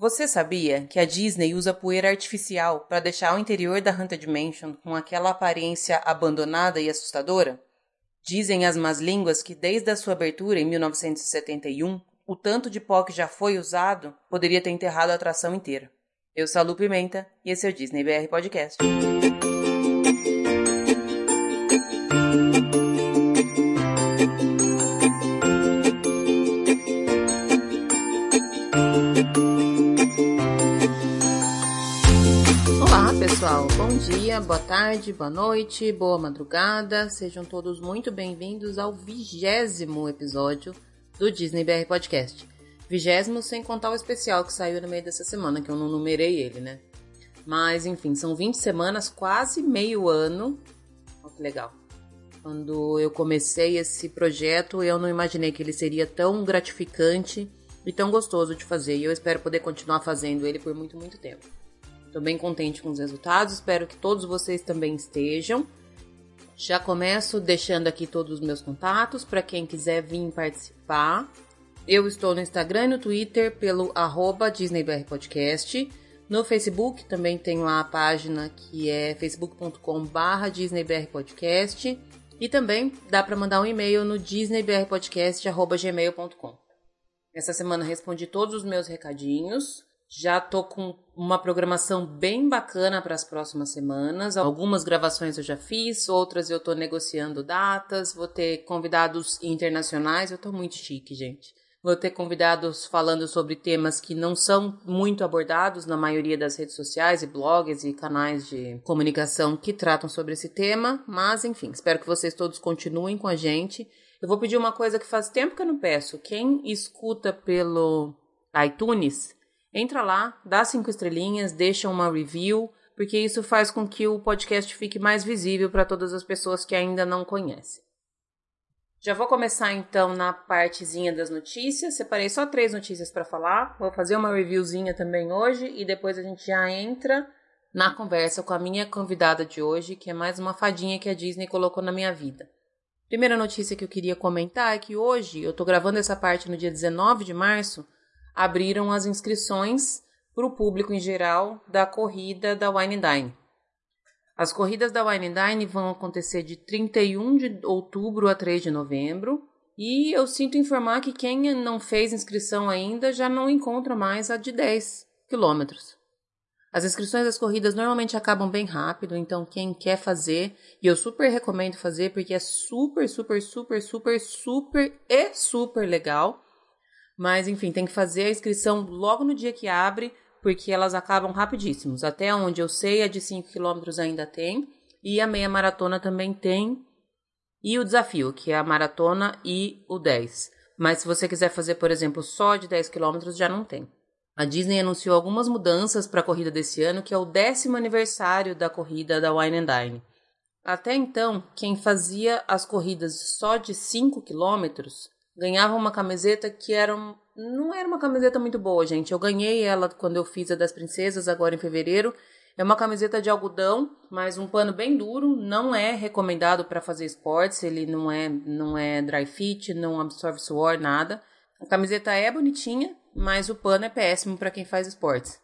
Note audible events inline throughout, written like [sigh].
Você sabia que a Disney usa poeira artificial para deixar o interior da Haunted Mansion com aquela aparência abandonada e assustadora? Dizem as más línguas que desde a sua abertura em 1971, o tanto de pó que já foi usado poderia ter enterrado a atração inteira. Eu sou a Lu Pimenta e esse é o Disney BR Podcast. Pessoal, bom dia, boa tarde, boa noite, boa madrugada. Sejam todos muito bem-vindos ao vigésimo episódio do Disney BR Podcast. Vigésimo sem contar o especial que saiu no meio dessa semana, que eu não numerei ele, né? Mas enfim, são 20 semanas, quase meio ano. Olha que legal. Quando eu comecei esse projeto, eu não imaginei que ele seria tão gratificante e tão gostoso de fazer. E eu espero poder continuar fazendo ele por muito, muito tempo. Estou bem contente com os resultados, espero que todos vocês também estejam. Já começo deixando aqui todos os meus contatos para quem quiser vir participar. Eu estou no Instagram e no Twitter pelo arroba DisneyBRPodcast. No Facebook também tenho a página que é facebook.com.br DisneyBRPodcast. E também dá para mandar um e-mail no disneybrpodcast.gmail.com. Essa semana respondi todos os meus recadinhos. Já tô com uma programação bem bacana para as próximas semanas. Algumas gravações eu já fiz, outras eu tô negociando datas. Vou ter convidados internacionais. Eu tô muito chique, gente. Vou ter convidados falando sobre temas que não são muito abordados na maioria das redes sociais e blogs e canais de comunicação que tratam sobre esse tema. Mas, enfim, espero que vocês todos continuem com a gente. Eu vou pedir uma coisa que faz tempo que eu não peço. Quem escuta pelo iTunes, Entra lá, dá cinco estrelinhas, deixa uma review, porque isso faz com que o podcast fique mais visível para todas as pessoas que ainda não conhecem. Já vou começar então na partezinha das notícias. Separei só três notícias para falar. Vou fazer uma reviewzinha também hoje e depois a gente já entra na conversa com a minha convidada de hoje, que é mais uma fadinha que a Disney colocou na minha vida. Primeira notícia que eu queria comentar é que hoje, eu tô gravando essa parte no dia 19 de março, abriram as inscrições para o público em geral da corrida da Wine Dine. As corridas da Wine Dine vão acontecer de 31 de outubro a 3 de novembro. E eu sinto informar que quem não fez inscrição ainda já não encontra mais a de 10 quilômetros. As inscrições das corridas normalmente acabam bem rápido, então quem quer fazer, e eu super recomendo fazer porque é super, super, super, super, super e super legal. Mas, enfim, tem que fazer a inscrição logo no dia que abre, porque elas acabam rapidíssimos. Até onde eu sei, a de 5 km ainda tem. E a meia maratona também tem. E o desafio, que é a maratona e o 10. Mas se você quiser fazer, por exemplo, só de 10 km, já não tem. A Disney anunciou algumas mudanças para a corrida desse ano, que é o décimo aniversário da corrida da Wine and Dine. Até então, quem fazia as corridas só de 5 quilômetros ganhava uma camiseta que era não era uma camiseta muito boa, gente. Eu ganhei ela quando eu fiz a das princesas agora em fevereiro. É uma camiseta de algodão, mas um pano bem duro, não é recomendado para fazer esportes, ele não é não é dry fit, não absorve suor, nada. A camiseta é bonitinha, mas o pano é péssimo para quem faz esportes.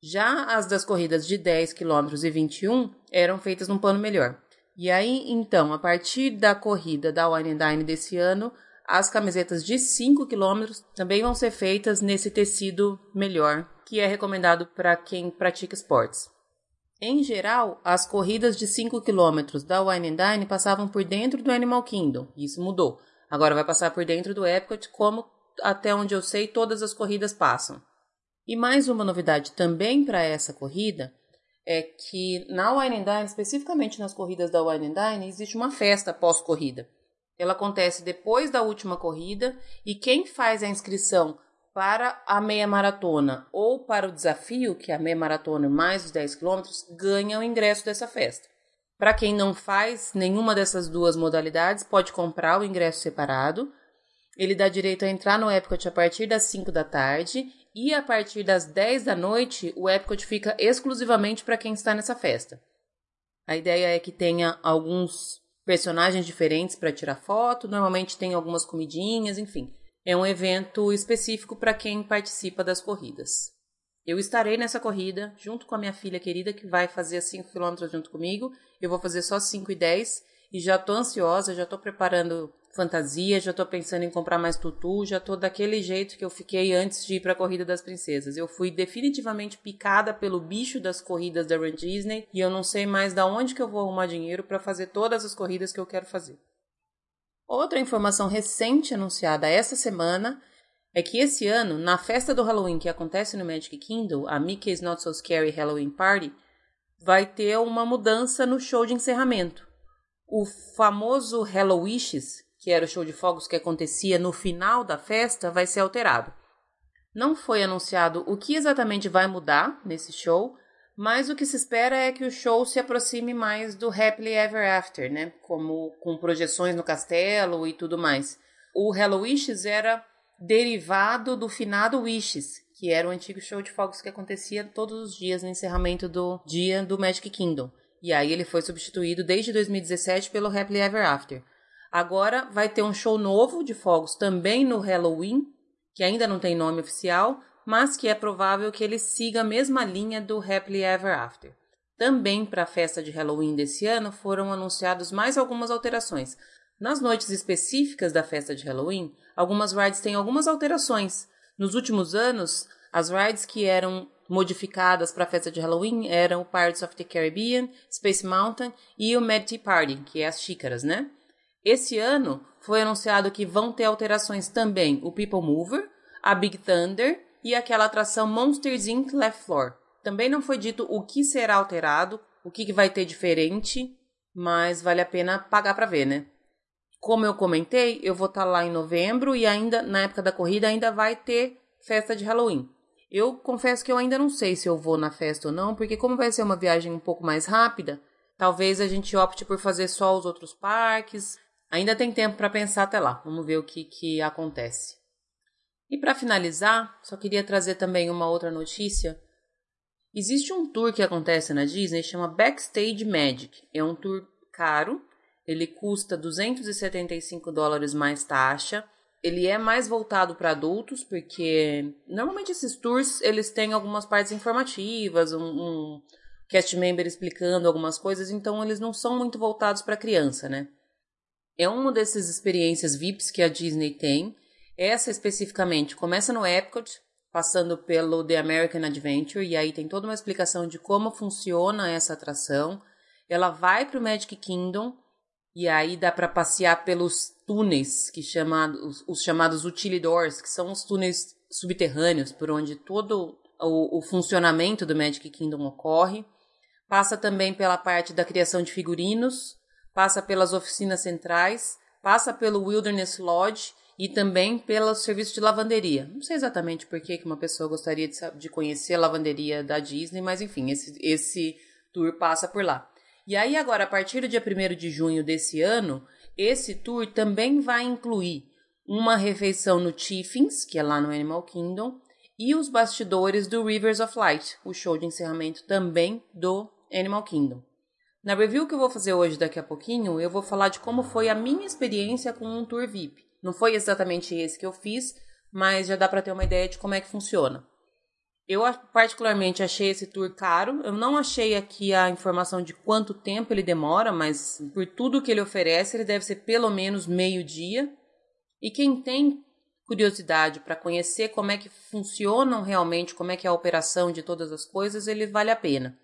Já as das corridas de 10 km e 21 eram feitas num pano melhor. E aí, então, a partir da corrida da Wine Dine desse ano, as camisetas de 5 km também vão ser feitas nesse tecido melhor, que é recomendado para quem pratica esportes. Em geral, as corridas de 5 km da Wine and Dine passavam por dentro do Animal Kingdom. Isso mudou. Agora vai passar por dentro do Epcot, como até onde eu sei todas as corridas passam. E mais uma novidade também para essa corrida é que na Wine and Dine, especificamente nas corridas da Wine and Dine, existe uma festa pós-corrida. Ela acontece depois da última corrida e quem faz a inscrição para a meia maratona ou para o desafio, que é a meia maratona mais os 10 quilômetros, ganha o ingresso dessa festa. Para quem não faz nenhuma dessas duas modalidades, pode comprar o ingresso separado. Ele dá direito a entrar no Epcot a partir das 5 da tarde e a partir das 10 da noite, o Epcot fica exclusivamente para quem está nessa festa. A ideia é que tenha alguns personagens diferentes para tirar foto, normalmente tem algumas comidinhas, enfim. É um evento específico para quem participa das corridas. Eu estarei nessa corrida junto com a minha filha querida que vai fazer 5 km junto comigo. Eu vou fazer só 5 e 10 e já tô ansiosa, já tô preparando fantasia, já tô pensando em comprar mais tutu, já tô daquele jeito que eu fiquei antes de ir para a corrida das princesas. Eu fui definitivamente picada pelo bicho das corridas da Run Disney e eu não sei mais da onde que eu vou arrumar dinheiro para fazer todas as corridas que eu quero fazer. Outra informação recente anunciada essa semana é que esse ano, na festa do Halloween que acontece no Magic Kingdom, a Mickey's Not So Scary Halloween Party, vai ter uma mudança no show de encerramento. O famoso Hello Wishes, que era o show de fogos que acontecia no final da festa, vai ser alterado. Não foi anunciado o que exatamente vai mudar nesse show, mas o que se espera é que o show se aproxime mais do Happily Ever After, né? Como com projeções no castelo e tudo mais. O Hello Wishes era derivado do finado Wishes, que era o antigo show de fogos que acontecia todos os dias no encerramento do dia do Magic Kingdom. E aí ele foi substituído desde 2017 pelo Happily Ever After. Agora vai ter um show novo de fogos também no Halloween, que ainda não tem nome oficial, mas que é provável que ele siga a mesma linha do Happily Ever After. Também para a festa de Halloween desse ano foram anunciados mais algumas alterações. Nas noites específicas da festa de Halloween, algumas rides têm algumas alterações. Nos últimos anos, as rides que eram modificadas para a festa de Halloween eram o Pirates of the Caribbean, Space Mountain e o Mad Tea Party, que é as xícaras, né? Esse ano foi anunciado que vão ter alterações também o People Mover, a Big Thunder e aquela atração Monsters Inc. Left Floor. Também não foi dito o que será alterado, o que vai ter diferente, mas vale a pena pagar para ver, né? Como eu comentei, eu vou estar tá lá em novembro e ainda na época da corrida ainda vai ter festa de Halloween. Eu confesso que eu ainda não sei se eu vou na festa ou não, porque como vai ser uma viagem um pouco mais rápida, talvez a gente opte por fazer só os outros parques, Ainda tem tempo para pensar até lá. Vamos ver o que, que acontece. E para finalizar, só queria trazer também uma outra notícia. Existe um tour que acontece na Disney chama Backstage Magic. É um tour caro, ele custa 275 dólares mais taxa. Ele é mais voltado para adultos, porque normalmente esses tours eles têm algumas partes informativas, um, um cast member explicando algumas coisas, então eles não são muito voltados para criança, né? É uma dessas experiências VIPs que a Disney tem. Essa especificamente começa no Epcot, passando pelo The American Adventure, e aí tem toda uma explicação de como funciona essa atração. Ela vai para o Magic Kingdom, e aí dá para passear pelos túneis, que chama, os, os, chamados utilidors, que são os túneis subterrâneos, por onde todo o, o funcionamento do Magic Kingdom ocorre. Passa também pela parte da criação de figurinos, passa pelas oficinas centrais, passa pelo Wilderness Lodge e também pelo serviço de lavanderia. Não sei exatamente por que uma pessoa gostaria de, conhecer a lavanderia da Disney, mas enfim, esse, esse tour passa por lá. E aí, agora, a partir do dia 1 de junho desse ano, esse tour também vai incluir uma refeição no Tiffins, que é lá no Animal Kingdom, e os bastidores do Rivers of Light, o show de encerramento também do Animal Kingdom. Na review que eu vou fazer hoje, daqui a pouquinho, eu vou falar de como foi a minha experiência com um tour VIP. Não foi exatamente esse que eu fiz, mas já dá para ter uma ideia de como é que funciona. Eu particularmente achei esse tour caro. Eu não achei aqui a informação de quanto tempo ele demora, mas por tudo que ele oferece, ele deve ser pelo menos meio dia. E quem tem curiosidade para conhecer como é que funcionam realmente, como é que é a operação de todas as coisas, ele vale a pena.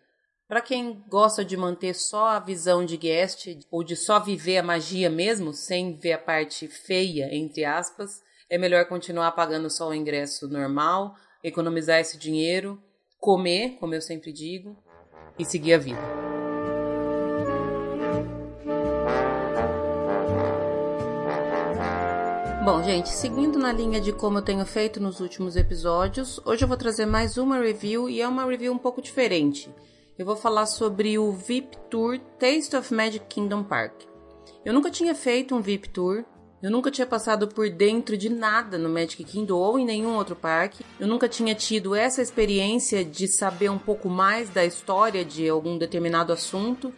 Para quem gosta de manter só a visão de guest ou de só viver a magia mesmo, sem ver a parte feia, entre aspas, é melhor continuar pagando só o ingresso normal, economizar esse dinheiro, comer, como eu sempre digo, e seguir a vida. Bom, gente, seguindo na linha de como eu tenho feito nos últimos episódios, hoje eu vou trazer mais uma review e é uma review um pouco diferente eu vou falar sobre o VIP Tour Taste of Magic Kingdom Park. Eu nunca tinha feito um VIP Tour, eu nunca tinha passado por dentro de nada no Magic Kingdom ou em nenhum outro parque. Eu nunca tinha tido essa experiência de saber um pouco mais da história de algum determinado assunto.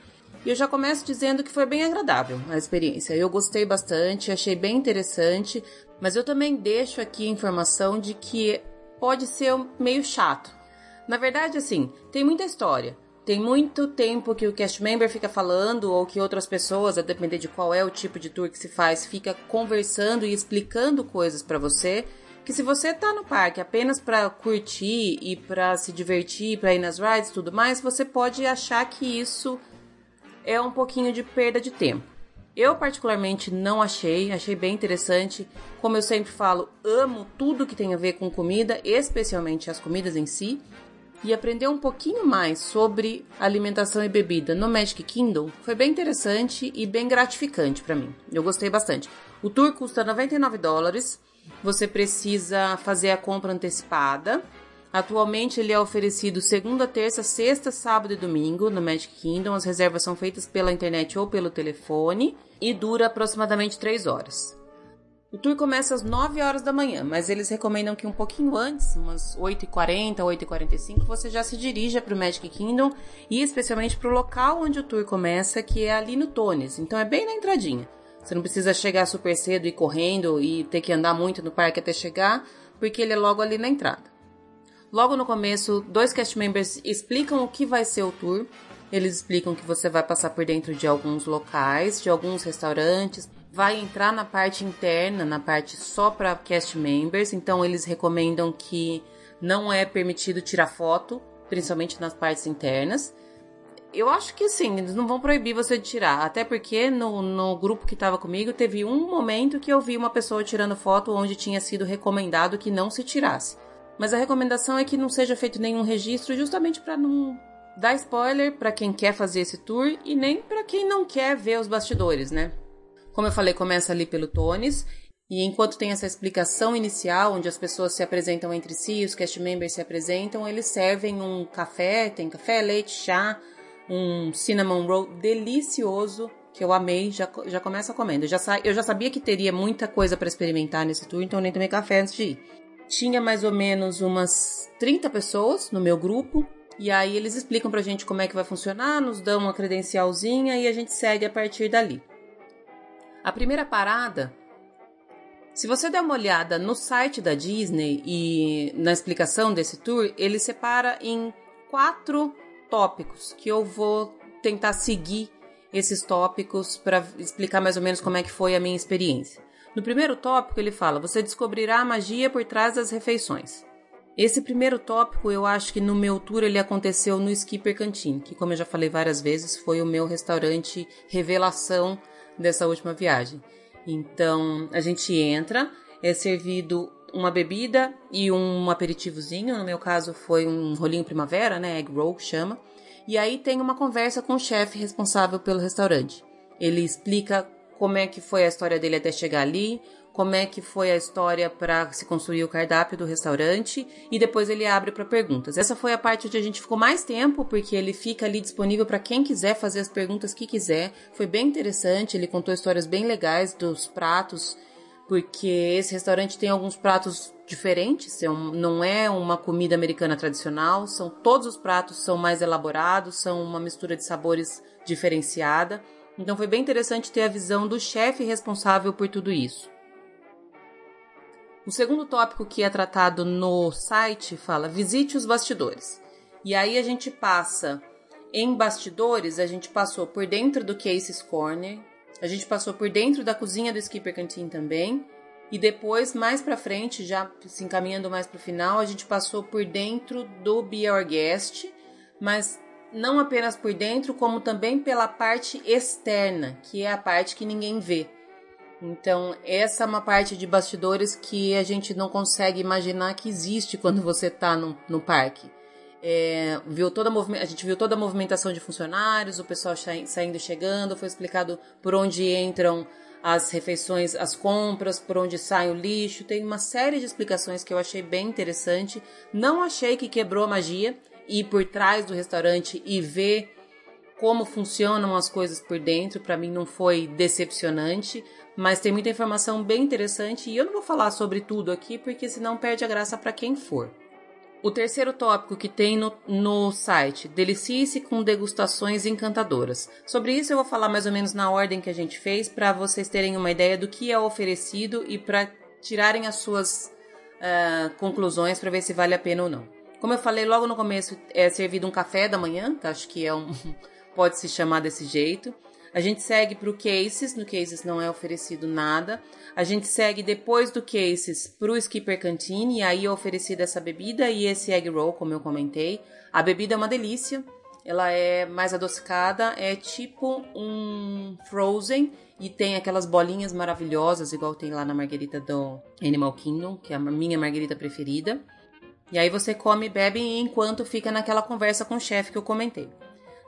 E eu já começo dizendo que foi bem agradável a experiência. Eu gostei bastante, achei bem interessante, mas eu também deixo aqui a informação de que pode ser meio chato Na verdade, assim, tem muita história. Tem muito tempo que o cast member fica falando, ou que outras pessoas, a depender de qual é o tipo de tour que se faz, fica conversando e explicando coisas para você. Que se você tá no parque apenas para curtir e para se divertir, para ir nas rides e tudo mais, você pode achar que isso é um pouquinho de perda de tempo. Eu particularmente não achei, achei bem interessante. Como eu sempre falo, amo tudo que tem a ver com comida, especialmente as comidas em si e aprender um pouquinho mais sobre alimentação e bebida no Magic Kingdom foi bem interessante e bem gratificante para mim. Eu gostei bastante. O tour custa 99 dólares. Você precisa fazer a compra antecipada. Atualmente ele é oferecido segunda, terça, sexta, sábado e domingo no Magic Kingdom. As reservas são feitas pela internet ou pelo telefone e dura aproximadamente 3 horas. O tour começa às 9 horas da manhã, mas eles recomendam que um pouquinho antes, umas 8h40, 8h45, você já se dirija para o Magic Kingdom e especialmente para o local onde o tour começa, que é ali no Tones. Então é bem na entradinha. Você não precisa chegar super cedo e correndo e ter que andar muito no parque até chegar, porque ele é logo ali na entrada. Logo no começo, dois cast members explicam o que vai ser o tour. Eles explicam que você vai passar por dentro de alguns locais, de alguns restaurantes, vai entrar na parte interna, na parte só para cast members, então eles recomendam que não é permitido tirar foto, principalmente nas partes internas. Eu acho que sim, eles não vão proibir você de tirar, até porque no, no grupo que estava comigo teve um momento que eu vi uma pessoa tirando foto onde tinha sido recomendado que não se tirasse. Mas a recomendação é que não seja feito nenhum registro, justamente para não dar spoiler para quem quer fazer esse tour e nem para quem não quer ver os bastidores, né? Como eu falei, começa ali pelo Tones. E enquanto tem essa explicação inicial, onde as pessoas se apresentam entre si, os cast members se apresentam, eles servem um café, tem café, leite, chá, um cinnamon roll delicioso, que eu amei, já, já começa comendo. Eu já, eu já sabia que teria muita coisa para experimentar nesse tour, então nem tomei café antes de ir. Tinha mais ou menos umas 30 pessoas no meu grupo, e aí eles explicam pra gente como é que vai funcionar, nos dão uma credencialzinha e a gente segue a partir dali. A primeira parada, se você der uma olhada no site da Disney e na explicação desse tour, ele separa em quatro tópicos que eu vou tentar seguir esses tópicos para explicar mais ou menos como é que foi a minha experiência. No primeiro tópico ele fala: você descobrirá a magia por trás das refeições. Esse primeiro tópico eu acho que no meu tour ele aconteceu no Skipper Canteen, que como eu já falei várias vezes, foi o meu restaurante revelação dessa última viagem. Então a gente entra, é servido uma bebida e um aperitivozinho. No meu caso foi um rolinho primavera, né? Egg roll que chama. E aí tem uma conversa com o chefe responsável pelo restaurante. Ele explica como é que foi a história dele até chegar ali, como é que foi a história para se construir o cardápio do restaurante e depois ele abre para perguntas. Essa foi a parte onde a gente ficou mais tempo, porque ele fica ali disponível para quem quiser fazer as perguntas que quiser. Foi bem interessante, ele contou histórias bem legais dos pratos, porque esse restaurante tem alguns pratos diferentes, é não é uma comida americana tradicional, são todos os pratos são mais elaborados, são uma mistura de sabores diferenciada. Então foi bem interessante ter a visão do chefe responsável por tudo isso. O segundo tópico que é tratado no site fala: visite os bastidores. E aí a gente passa em bastidores, a gente passou por dentro do Casey's Corner, a gente passou por dentro da cozinha do Skipper Canteen também, e depois, mais para frente, já se encaminhando mais para o final, a gente passou por dentro do Be Our Guest, mas não apenas por dentro, como também pela parte externa, que é a parte que ninguém vê. Então, essa é uma parte de bastidores que a gente não consegue imaginar que existe quando você está no, no parque. É, viu toda a, a gente viu toda a movimentação de funcionários, o pessoal saindo e chegando, foi explicado por onde entram as refeições, as compras, por onde sai o lixo. Tem uma série de explicações que eu achei bem interessante. Não achei que quebrou a magia ir por trás do restaurante e ver como funcionam as coisas por dentro, para mim não foi decepcionante, mas tem muita informação bem interessante e eu não vou falar sobre tudo aqui porque senão perde a graça para quem for. O terceiro tópico que tem no, no site, delicie-se com degustações encantadoras. Sobre isso eu vou falar mais ou menos na ordem que a gente fez para vocês terem uma ideia do que é oferecido e para tirarem as suas uh, conclusões para ver se vale a pena ou não. Como eu falei logo no começo, é servido um café da manhã, que acho que é um pode se chamar desse jeito. A gente segue para o Cases, no Cases não é oferecido nada. A gente segue depois do Cases para o Skipper Canteen, e aí é oferecida essa bebida e esse egg roll, como eu comentei. A bebida é uma delícia, ela é mais adocicada, é tipo um Frozen e tem aquelas bolinhas maravilhosas, igual tem lá na margarita do Animal Kingdom, que é a minha margarita preferida. E aí você come e bebe enquanto fica naquela conversa com o chefe que eu comentei.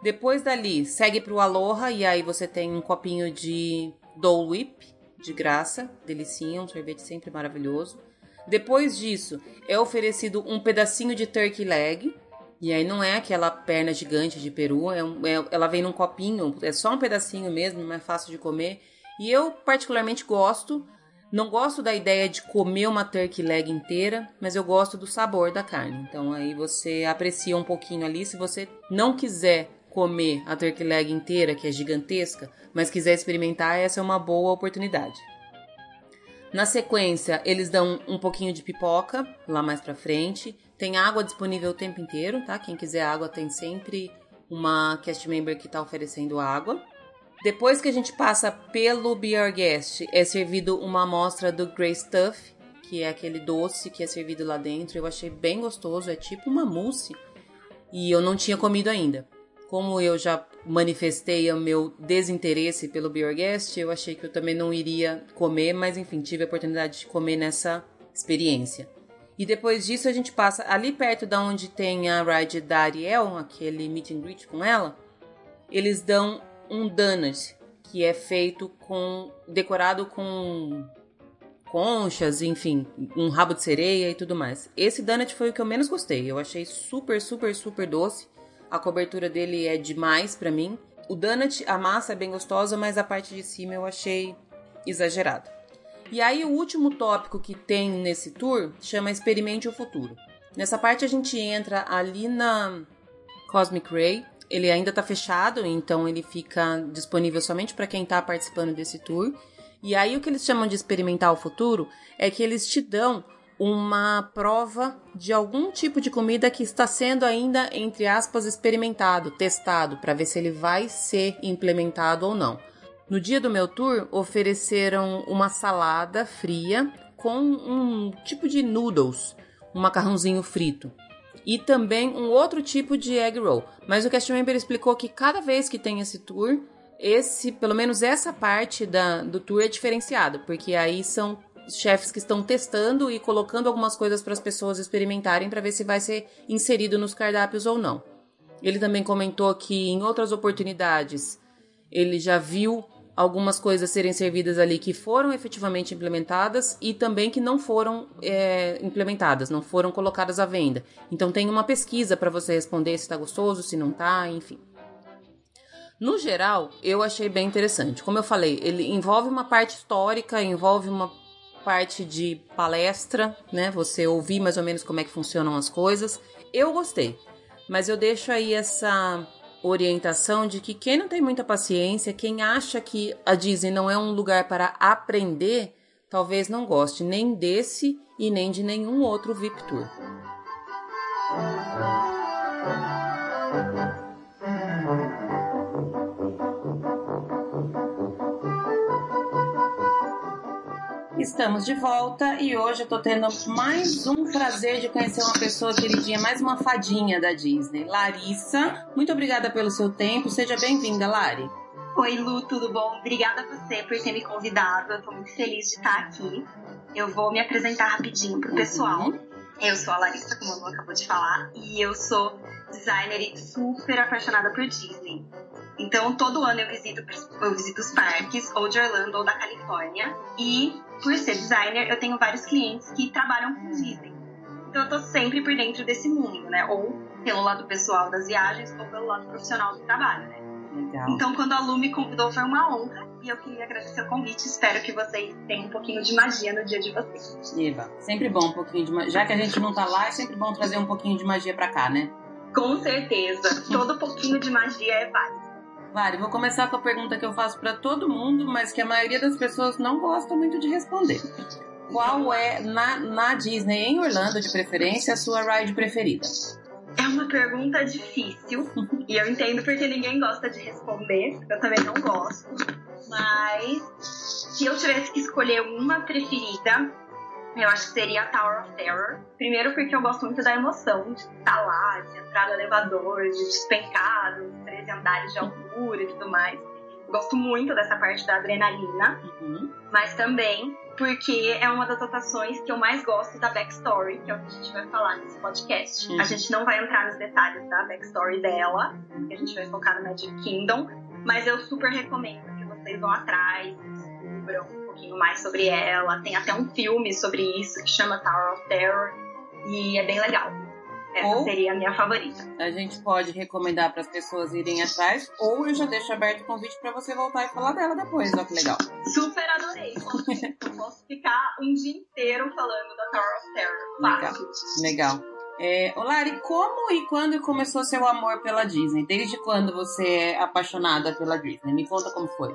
Depois dali, segue pro Aloha e aí você tem um copinho de Dole Whip, de graça, delicinha, um sorvete sempre maravilhoso. Depois disso, é oferecido um pedacinho de turkey leg, e aí não é aquela perna gigante de peru, é, um, é ela vem num copinho, é só um pedacinho mesmo, mais fácil de comer. E eu particularmente gosto, não gosto da ideia de comer uma turkey leg inteira, mas eu gosto do sabor da carne. Então aí você aprecia um pouquinho ali. Se você não quiser comer a turkey leg inteira, que é gigantesca, mas quiser experimentar, essa é uma boa oportunidade. Na sequência, eles dão um pouquinho de pipoca lá mais pra frente. Tem água disponível o tempo inteiro, tá? Quem quiser água tem sempre uma cast member que tá oferecendo água. Depois que a gente passa pelo Be Guest, é servido uma amostra do Grey Stuff, que é aquele doce que é servido lá dentro. Eu achei bem gostoso, é tipo uma mousse. E eu não tinha comido ainda como eu já manifestei o meu desinteresse pelo Biorguest, eu achei que eu também não iria comer, mas enfim, tive a oportunidade de comer nessa experiência. E depois disso a gente passa ali perto da onde tem a ride da Ariel, aquele meet and greet com ela, eles dão um donut que é feito com decorado com conchas, enfim, um rabo de sereia e tudo mais. Esse donut foi o que eu menos gostei. Eu achei super, super, super doce. A cobertura dele é demais para mim. O donut, a massa é bem gostosa, mas a parte de cima eu achei exagerado. E aí o último tópico que tem nesse tour chama Experimente o Futuro. Nessa parte a gente entra ali na Cosmic Ray. Ele ainda está fechado, então ele fica disponível somente para quem está participando desse tour. E aí o que eles chamam de experimentar o futuro é que eles te dão uma prova de algum tipo de comida que está sendo ainda, entre aspas, experimentado, testado, para ver se ele vai ser implementado ou não. No dia do meu tour, ofereceram uma salada fria com um tipo de noodles, um macarrãozinho frito. E também um outro tipo de egg roll. Mas o cast member explicou que cada vez que tem esse tour, esse, pelo menos essa parte da, do tour é diferenciado, porque aí são chefes que estão testando e colocando algumas coisas para as pessoas experimentarem para ver se vai ser inserido nos cardápios ou não. Ele também comentou que em outras oportunidades ele já viu algumas coisas serem servidas ali que foram efetivamente implementadas e também que não foram é, implementadas, não foram colocadas à venda. Então tem uma pesquisa para você responder se está gostoso, se não está, enfim. No geral, eu achei bem interessante. Como eu falei, ele envolve uma parte histórica, envolve uma parte de palestra, né? Você ouvir mais ou menos como é que funcionam as coisas. Eu gostei, mas eu deixo aí essa orientação de que quem não tem muita paciência, quem acha que a Disney não é um lugar para aprender, talvez não goste nem desse e nem de nenhum outro VIP Tour. Estamos de volta e hoje eu tô tendo mais um prazer de conhecer uma pessoa queridinha, mais uma fadinha da Disney. Larissa, muito obrigada pelo seu tempo. Seja bem-vinda, Lari. Oi, Lu, tudo bom? Obrigada a você por ter me convidado. Eu tô muito feliz de estar aqui. Eu vou me apresentar rapidinho pro pessoal. Uhum. Eu sou a Larissa, como a Lu acabou de falar, e eu sou designer e super apaixonada por Disney. Então, todo ano eu visito, eu visito os parques, ou de Orlando ou da Califórnia. E, por ser designer, eu tenho vários clientes que trabalham com Disney. Então, eu tô sempre por dentro desse mundo, né? Ou pelo lado pessoal das viagens, ou pelo lado profissional do trabalho, né? Legal. Então, quando a Lu me convidou, foi uma honra. E eu queria agradecer o convite. Espero que vocês tenham um pouquinho de magia no dia de vocês. Eva, sempre bom um pouquinho de magia. Já que a gente não tá lá, é sempre bom trazer um pouquinho de magia pra cá, né? Com certeza. Todo pouquinho de magia é válido. Vale, vou começar com a pergunta que eu faço para todo mundo, mas que a maioria das pessoas não gosta muito de responder. qual é, na, na Disney, em Orlando, de preferência, a sua ride preferida? É uma pergunta difícil [laughs] e eu entendo porque ninguém gosta de responder. Eu também não gosto. Mas se eu tivesse que escolher uma preferida, eu acho que seria a Tower of Terror. Primeiro porque eu gosto muito da emoção de estar lá, de entrar no elevador, de despencar os 13 andares de altura e tudo mais. Gosto muito dessa parte da adrenalina, uhum. mas também porque é uma das atrações que eu mais gosto da backstory, que é o que a gente vai falar nesse podcast. Uhum. A gente não vai entrar nos detalhes da backstory dela, que a gente vai focar no Magic Kingdom, mas eu super recomendo que vocês vão atrás, descubram pouquinho mais sobre ela. Tem até um filme sobre isso que chama Tower of Terror e é bem legal. Essa ou seria a minha favorita. A gente pode recomendar para as pessoas irem atrás, ou eu já deixo aberto o convite para você voltar e falar dela depois. Olha que legal. Super adorei. posso ficar um dia inteiro falando da Tower of Terror. Fácil. Legal. legal. É, Lari, como e quando começou seu amor pela Disney? Desde quando você é apaixonada pela Disney? Me conta como foi.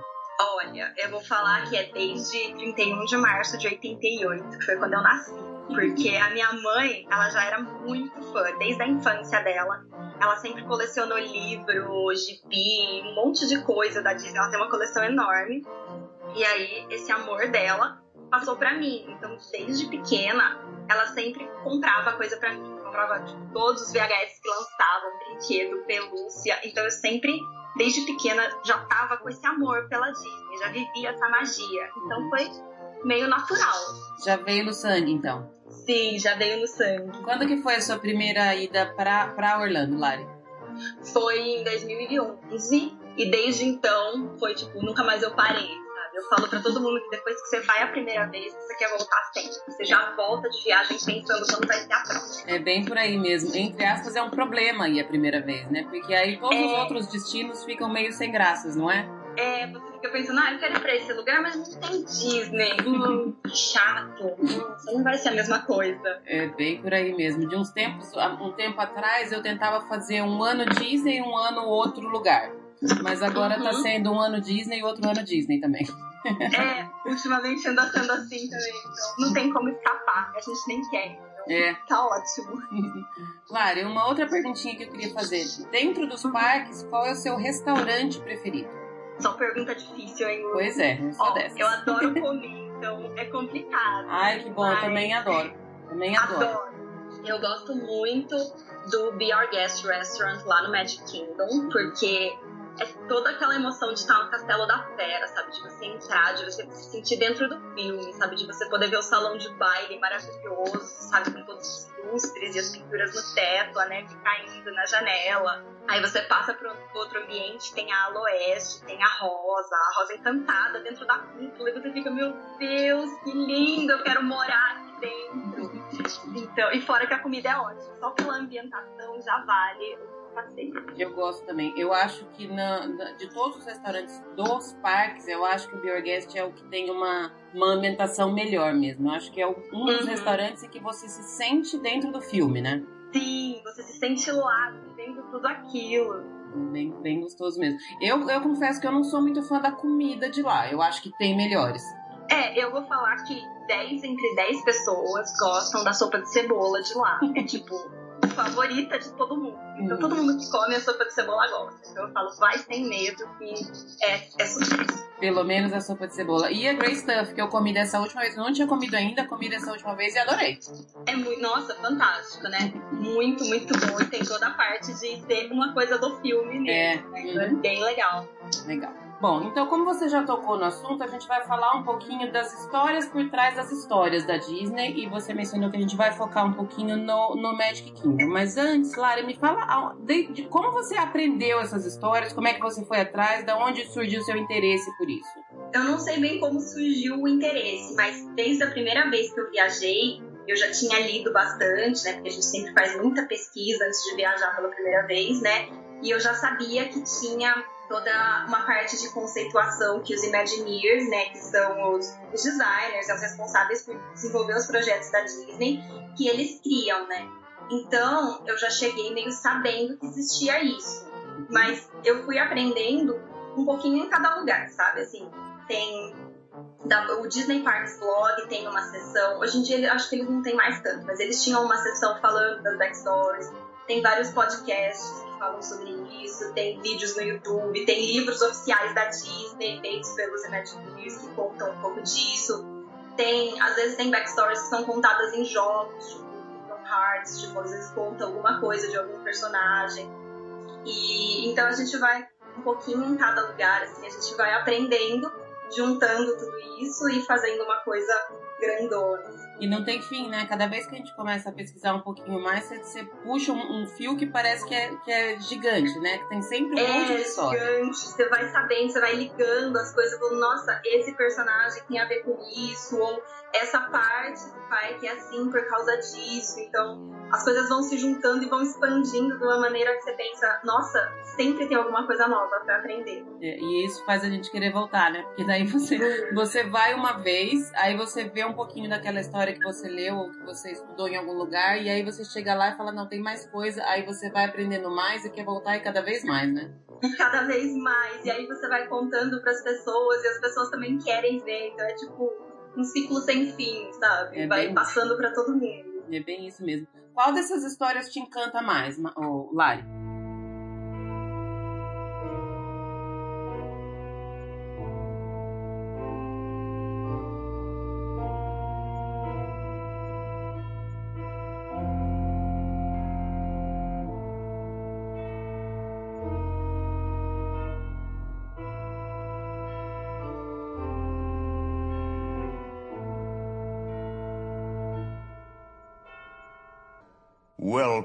Eu vou falar que é desde 31 de março de 88, que foi quando eu nasci. Porque a minha mãe, ela já era muito fã, desde a infância dela. Ela sempre colecionou livros, gibi, um monte de coisa da Disney. Ela tem uma coleção enorme. E aí, esse amor dela passou para mim. Então, desde pequena, ela sempre comprava coisa para mim. Comprava todos os VHS que lançavam, brinquedo, pelúcia. Então, eu sempre desde pequena já tava com esse amor pela Disney, já vivia essa magia. Então foi meio natural. Já veio no sangue, então? Sim, já veio no sangue. Quando que foi a sua primeira ida pra, pra Orlando, Lari? Foi em 2011 e desde então foi tipo, nunca mais eu parei. Eu falo para todo mundo que depois que você vai a primeira vez, você quer voltar sempre. Você já volta de viagem pensando quando vai ser a próxima. É bem por aí mesmo. Entre aspas, é um problema ir a primeira vez, né? Porque aí todos é... os outros destinos ficam meio sem graças, não é? É, você fica pensando, ah, eu quero ir pra esse lugar, mas não tem Disney. [laughs] Hum, chato. Nossa, não vai ser a mesma coisa. É bem por aí mesmo. De uns tempos, um tempo atrás, eu tentava fazer um ano Disney e um ano outro lugar. Mas agora tá uhum. tá sendo um ano Disney e outro ano Disney também. É, ultimamente anda sendo assim também. Então não tem como escapar. A gente nem quer. Então é. Tá ótimo. [laughs] Claro, uma outra perguntinha que eu queria fazer. Dentro dos parques, qual é o seu restaurante preferido? Só pergunta difícil, hein? Pois é, Ó, eu adoro [laughs] comer, então é complicado. Ai, que bom, mas... eu também adoro. Também adoro. adoro. Eu gosto muito do Be Our Guest Restaurant lá no Magic Kingdom, porque é toda aquela emoção de estar no Castelo da Fera, sabe? De você entrar, de você se sentir dentro do filme, sabe? De você poder ver o salão de baile maravilhoso, sabe? Com todos os lustres e as pinturas no teto, a neve caindo na janela. Aí você passa para outro ambiente, tem a aloeste, tem a rosa, a rosa encantada dentro da cúpula, e você fica, meu Deus, que lindo, eu quero morar aqui dentro. Então, e fora que a comida é ótima, só pela ambientação já vale eu gosto também. Eu acho que na, na, de todos os restaurantes dos parques, eu acho que o Biorguest é o que tem uma, uma ambientação melhor mesmo. Eu acho que é um dos uhum. restaurantes em que você se sente dentro do filme, né? Sim, você se sente lá, vendo tudo aquilo. Bem, bem gostoso mesmo. Eu, eu confesso que eu não sou muito fã da comida de lá. Eu acho que tem melhores. É, eu vou falar que 10 entre 10 pessoas gostam da sopa de cebola de lá. É tipo, favorita de todo mundo. Então, todo mundo que come a sopa de cebola gosta. Então, eu falo, vai sem medo, que é, é sucesso. Pelo menos a sopa de cebola. E a Grey Stuff, que eu comi dessa última vez, não tinha comido ainda, comi dessa última vez e adorei. É muito, nossa, fantástico, né? Muito, muito bom. E tem toda a parte de ser uma coisa do filme mesmo. É, né? Então, é bem legal. Legal. Bom, então como você já tocou no assunto, a gente vai falar um pouquinho das histórias por trás das histórias da Disney e você mencionou que a gente vai focar um pouquinho no, no Magic Kingdom. Mas antes, Lara, me fala de, de, como você aprendeu essas histórias, como é que você foi atrás, da onde surgiu o seu interesse por isso? Eu não sei bem como surgiu o interesse, mas desde a primeira vez que eu viajei, eu já tinha lido bastante, né? Porque a gente sempre faz muita pesquisa antes de viajar pela primeira vez, né? E eu já sabia que tinha toda uma parte de conceituação que os Imagineers, né, que são os, os designers, os responsáveis por desenvolver os projetos da Disney, que eles criam, né? Então, eu já cheguei meio sabendo que existia isso. Mas eu fui aprendendo um pouquinho em cada lugar, sabe? Assim, tem da, o Disney Parks Blog tem uma sessão. Hoje em dia acho que eles não tem mais tanto, mas eles tinham uma sessão falando das backstories. Tem vários podcasts falam sobre isso, tem vídeos no YouTube, tem livros oficiais da Disney feitos pelos Imagineers que contam um pouco disso. Tem, às vezes tem backstories que são contadas em jogos, tipo Kingdom Hearts, tipo, às vezes conta alguma coisa de algum personagem. E então a gente vai um pouquinho em cada lugar, assim, a gente vai aprendendo juntando tudo isso e fazendo uma coisa grandona. E não tem fim, né? Cada vez que a gente começa a pesquisar um pouquinho mais, você, você puxa um, um, fio que parece que é, que é gigante, né? Que tem sempre um é, monte de história. É gigante. Você vai sabendo, você vai ligando as coisas, falando, nossa, esse personagem tem a ver com isso, ou essa parte do pai que é assim por causa disso. Então, as coisas vão se juntando e vão expandindo de uma maneira que você pensa, nossa, sempre tem alguma coisa nova para aprender. É, e isso faz a gente querer voltar, né? Porque daí você, você vai uma vez, aí você vê um pouquinho daquela história que você leu ou que você estudou em algum lugar, e aí você chega lá e fala, não, tem mais coisa, aí você vai aprendendo mais e quer voltar e cada vez mais, né? Cada vez mais. E aí você vai contando para as pessoas e as pessoas também querem ver. Então é tipo um ciclo sem fim, sabe? É vai passando para todo mundo. É bem isso mesmo. Qual dessas histórias te encanta mais, Lari?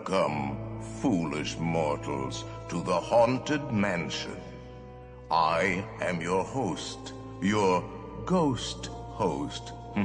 Welcome, foolish mortals, to the Haunted Mansion. I am your host, your ghost host. [laughs]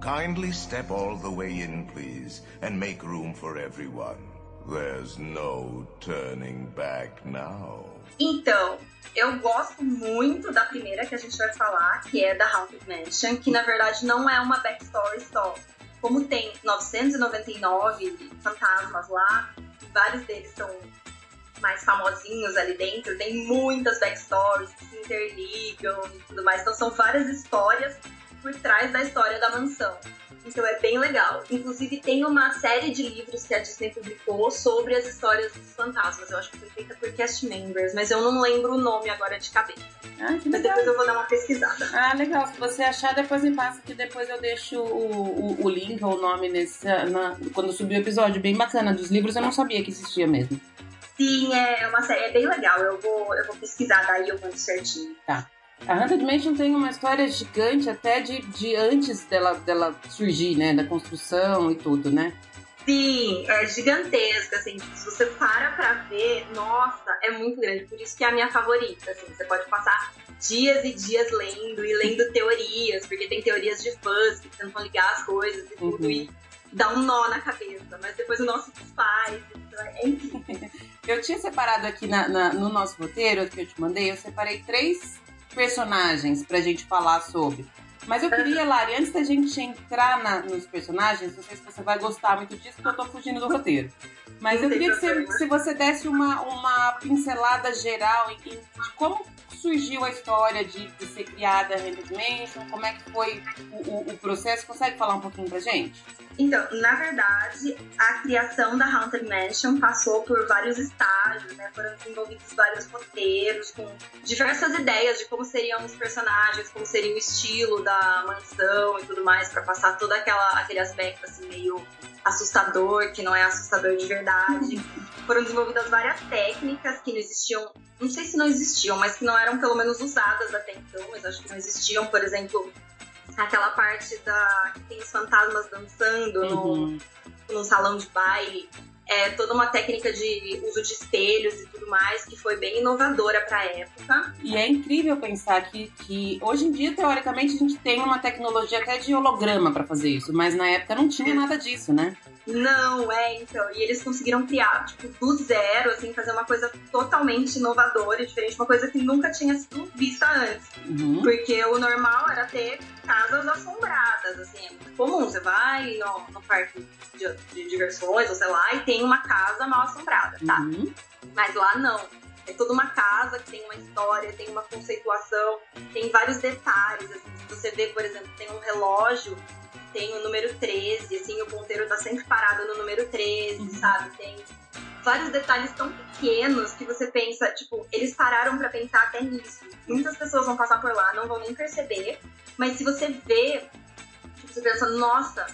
Kindly step all the way in, please, and make room for everyone. There's no turning back now. Então, eu gosto muito da primeira que a gente vai falar, que é da Haunted Mansion, que na verdade não é uma backstory só. Como tem 999 fantasmas lá, vários deles são mais famosinhos ali dentro, tem muitas backstories que se interligam e tudo mais. Então são várias histórias por trás da história da mansão. Então é bem legal. Inclusive tem uma série de livros que a Disney publicou sobre as histórias dos fantasmas. Eu acho que foi feita por cast members, mas eu não lembro o nome agora de cabeça. Ah, mas depois eu vou dar uma pesquisada. Ah, legal. Se você achar, depois me passa que depois eu deixo o, o, o link ou o nome nesse, na, quando subir o episódio. Bem bacana. Dos livros eu não sabia que existia mesmo. Sim, é uma série é bem legal. Eu vou, eu vou pesquisar daí eu mando certinho. Tá. A Haunted Mansion tem uma história gigante até de, de antes dela, dela surgir, né? Da construção e tudo, né? Sim, é gigantesca, assim, se você para pra ver, nossa, é muito grande, por isso que é a minha favorita, assim, você pode passar dias e dias lendo e lendo [laughs] teorias, porque tem teorias de fãs que tentam ligar as coisas e tudo, uhum. e dá um nó na cabeça, mas depois o nosso desfaz, é incrível. [laughs] Eu tinha separado aqui na, na, no nosso roteiro que eu te mandei, eu separei três personagens pra gente falar sobre. Mas eu queria, Lari, antes da gente entrar na, nos personagens, não sei se você vai gostar muito disso, porque eu tô fugindo do roteiro. Mas eu queria que você, se você desse uma, uma pincelada geral em, de como surgiu a história de, de ser criada a Haunted Mansion, como é que foi o, o, o processo. Consegue falar um pouquinho pra gente? Então, na verdade, a criação da Haunted Mansion passou por vários estágios, né? Foram desenvolvidos vários roteiros com diversas ideias de como seriam os personagens, como seria o estilo da mansão e tudo mais, para passar todo aquela, aquele aspecto assim meio assustador, que não é assustador de verdade. Foram desenvolvidas várias técnicas que não existiam, não sei se não existiam, mas que não eram pelo menos usadas até então, mas acho que não existiam, por exemplo, aquela parte da que tem os fantasmas dançando uhum. no, no salão de baile. É toda uma técnica de uso de espelhos e tudo mais que foi bem inovadora para a época. E é incrível pensar que, que hoje em dia, teoricamente, a gente tem uma tecnologia até de holograma para fazer isso, mas na época não tinha nada disso, né? Não, é, então. E eles conseguiram criar, tipo, do zero, assim, fazer uma coisa totalmente inovadora e diferente, uma coisa que nunca tinha sido vista antes. Uhum. Porque o normal era ter casas assombradas, assim, é muito comum. Você vai no, no parque de, de diversões, ou sei lá, e tem uma casa mal assombrada, tá? Uhum. Mas lá não. É toda uma casa que tem uma história, tem uma conceituação, tem vários detalhes. Assim. Se você vê, por exemplo, tem um relógio, tem o número 13, assim, o ponteiro tá sempre parado no número 13, uhum. sabe? Tem vários detalhes tão pequenos que você pensa, tipo, eles pararam para pensar até nisso. Muitas pessoas vão passar por lá, não vão nem perceber, mas se você vê, tipo, você pensa, nossa,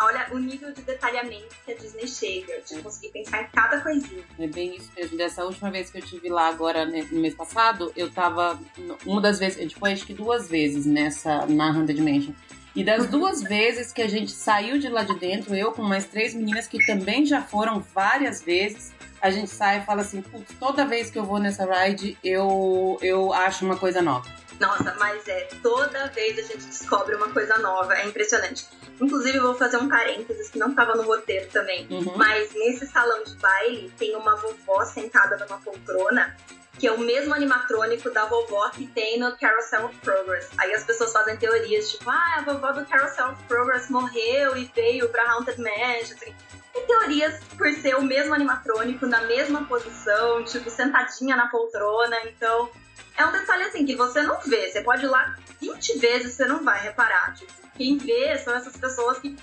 olha o nível de detalhamento que a Disney chega, de conseguir pensar em cada coisinha. É bem isso mesmo. Dessa última vez que eu tive lá agora, né, no mês passado, eu tava. Uma das vezes, a gente foi acho que duas vezes nessa, na Haunted Mansion. E das [laughs] duas vezes que a gente saiu de lá de dentro, eu com mais três meninas que também já foram várias vezes, a gente sai e fala assim, putz, toda vez que eu vou nessa ride, eu, eu acho uma coisa nova. Nossa, mas é, toda vez a gente descobre uma coisa nova, é impressionante. Inclusive, vou fazer um parênteses que não estava no roteiro também. Uhum. Mas nesse salão de baile tem uma vovó sentada numa poltrona que é o mesmo animatrônico da vovó que tem no Carousel of Progress. Aí as pessoas fazem teorias, tipo, ah, a vovó do Carousel of Progress morreu e veio pra Haunted Mansion. Tem teorias por ser o mesmo animatrônico, na mesma posição, tipo, sentadinha na poltrona. Então, é um detalhe assim que você não vê. Você pode ir lá 20 vezes, você não vai reparar. Tipo, quem vê são essas pessoas que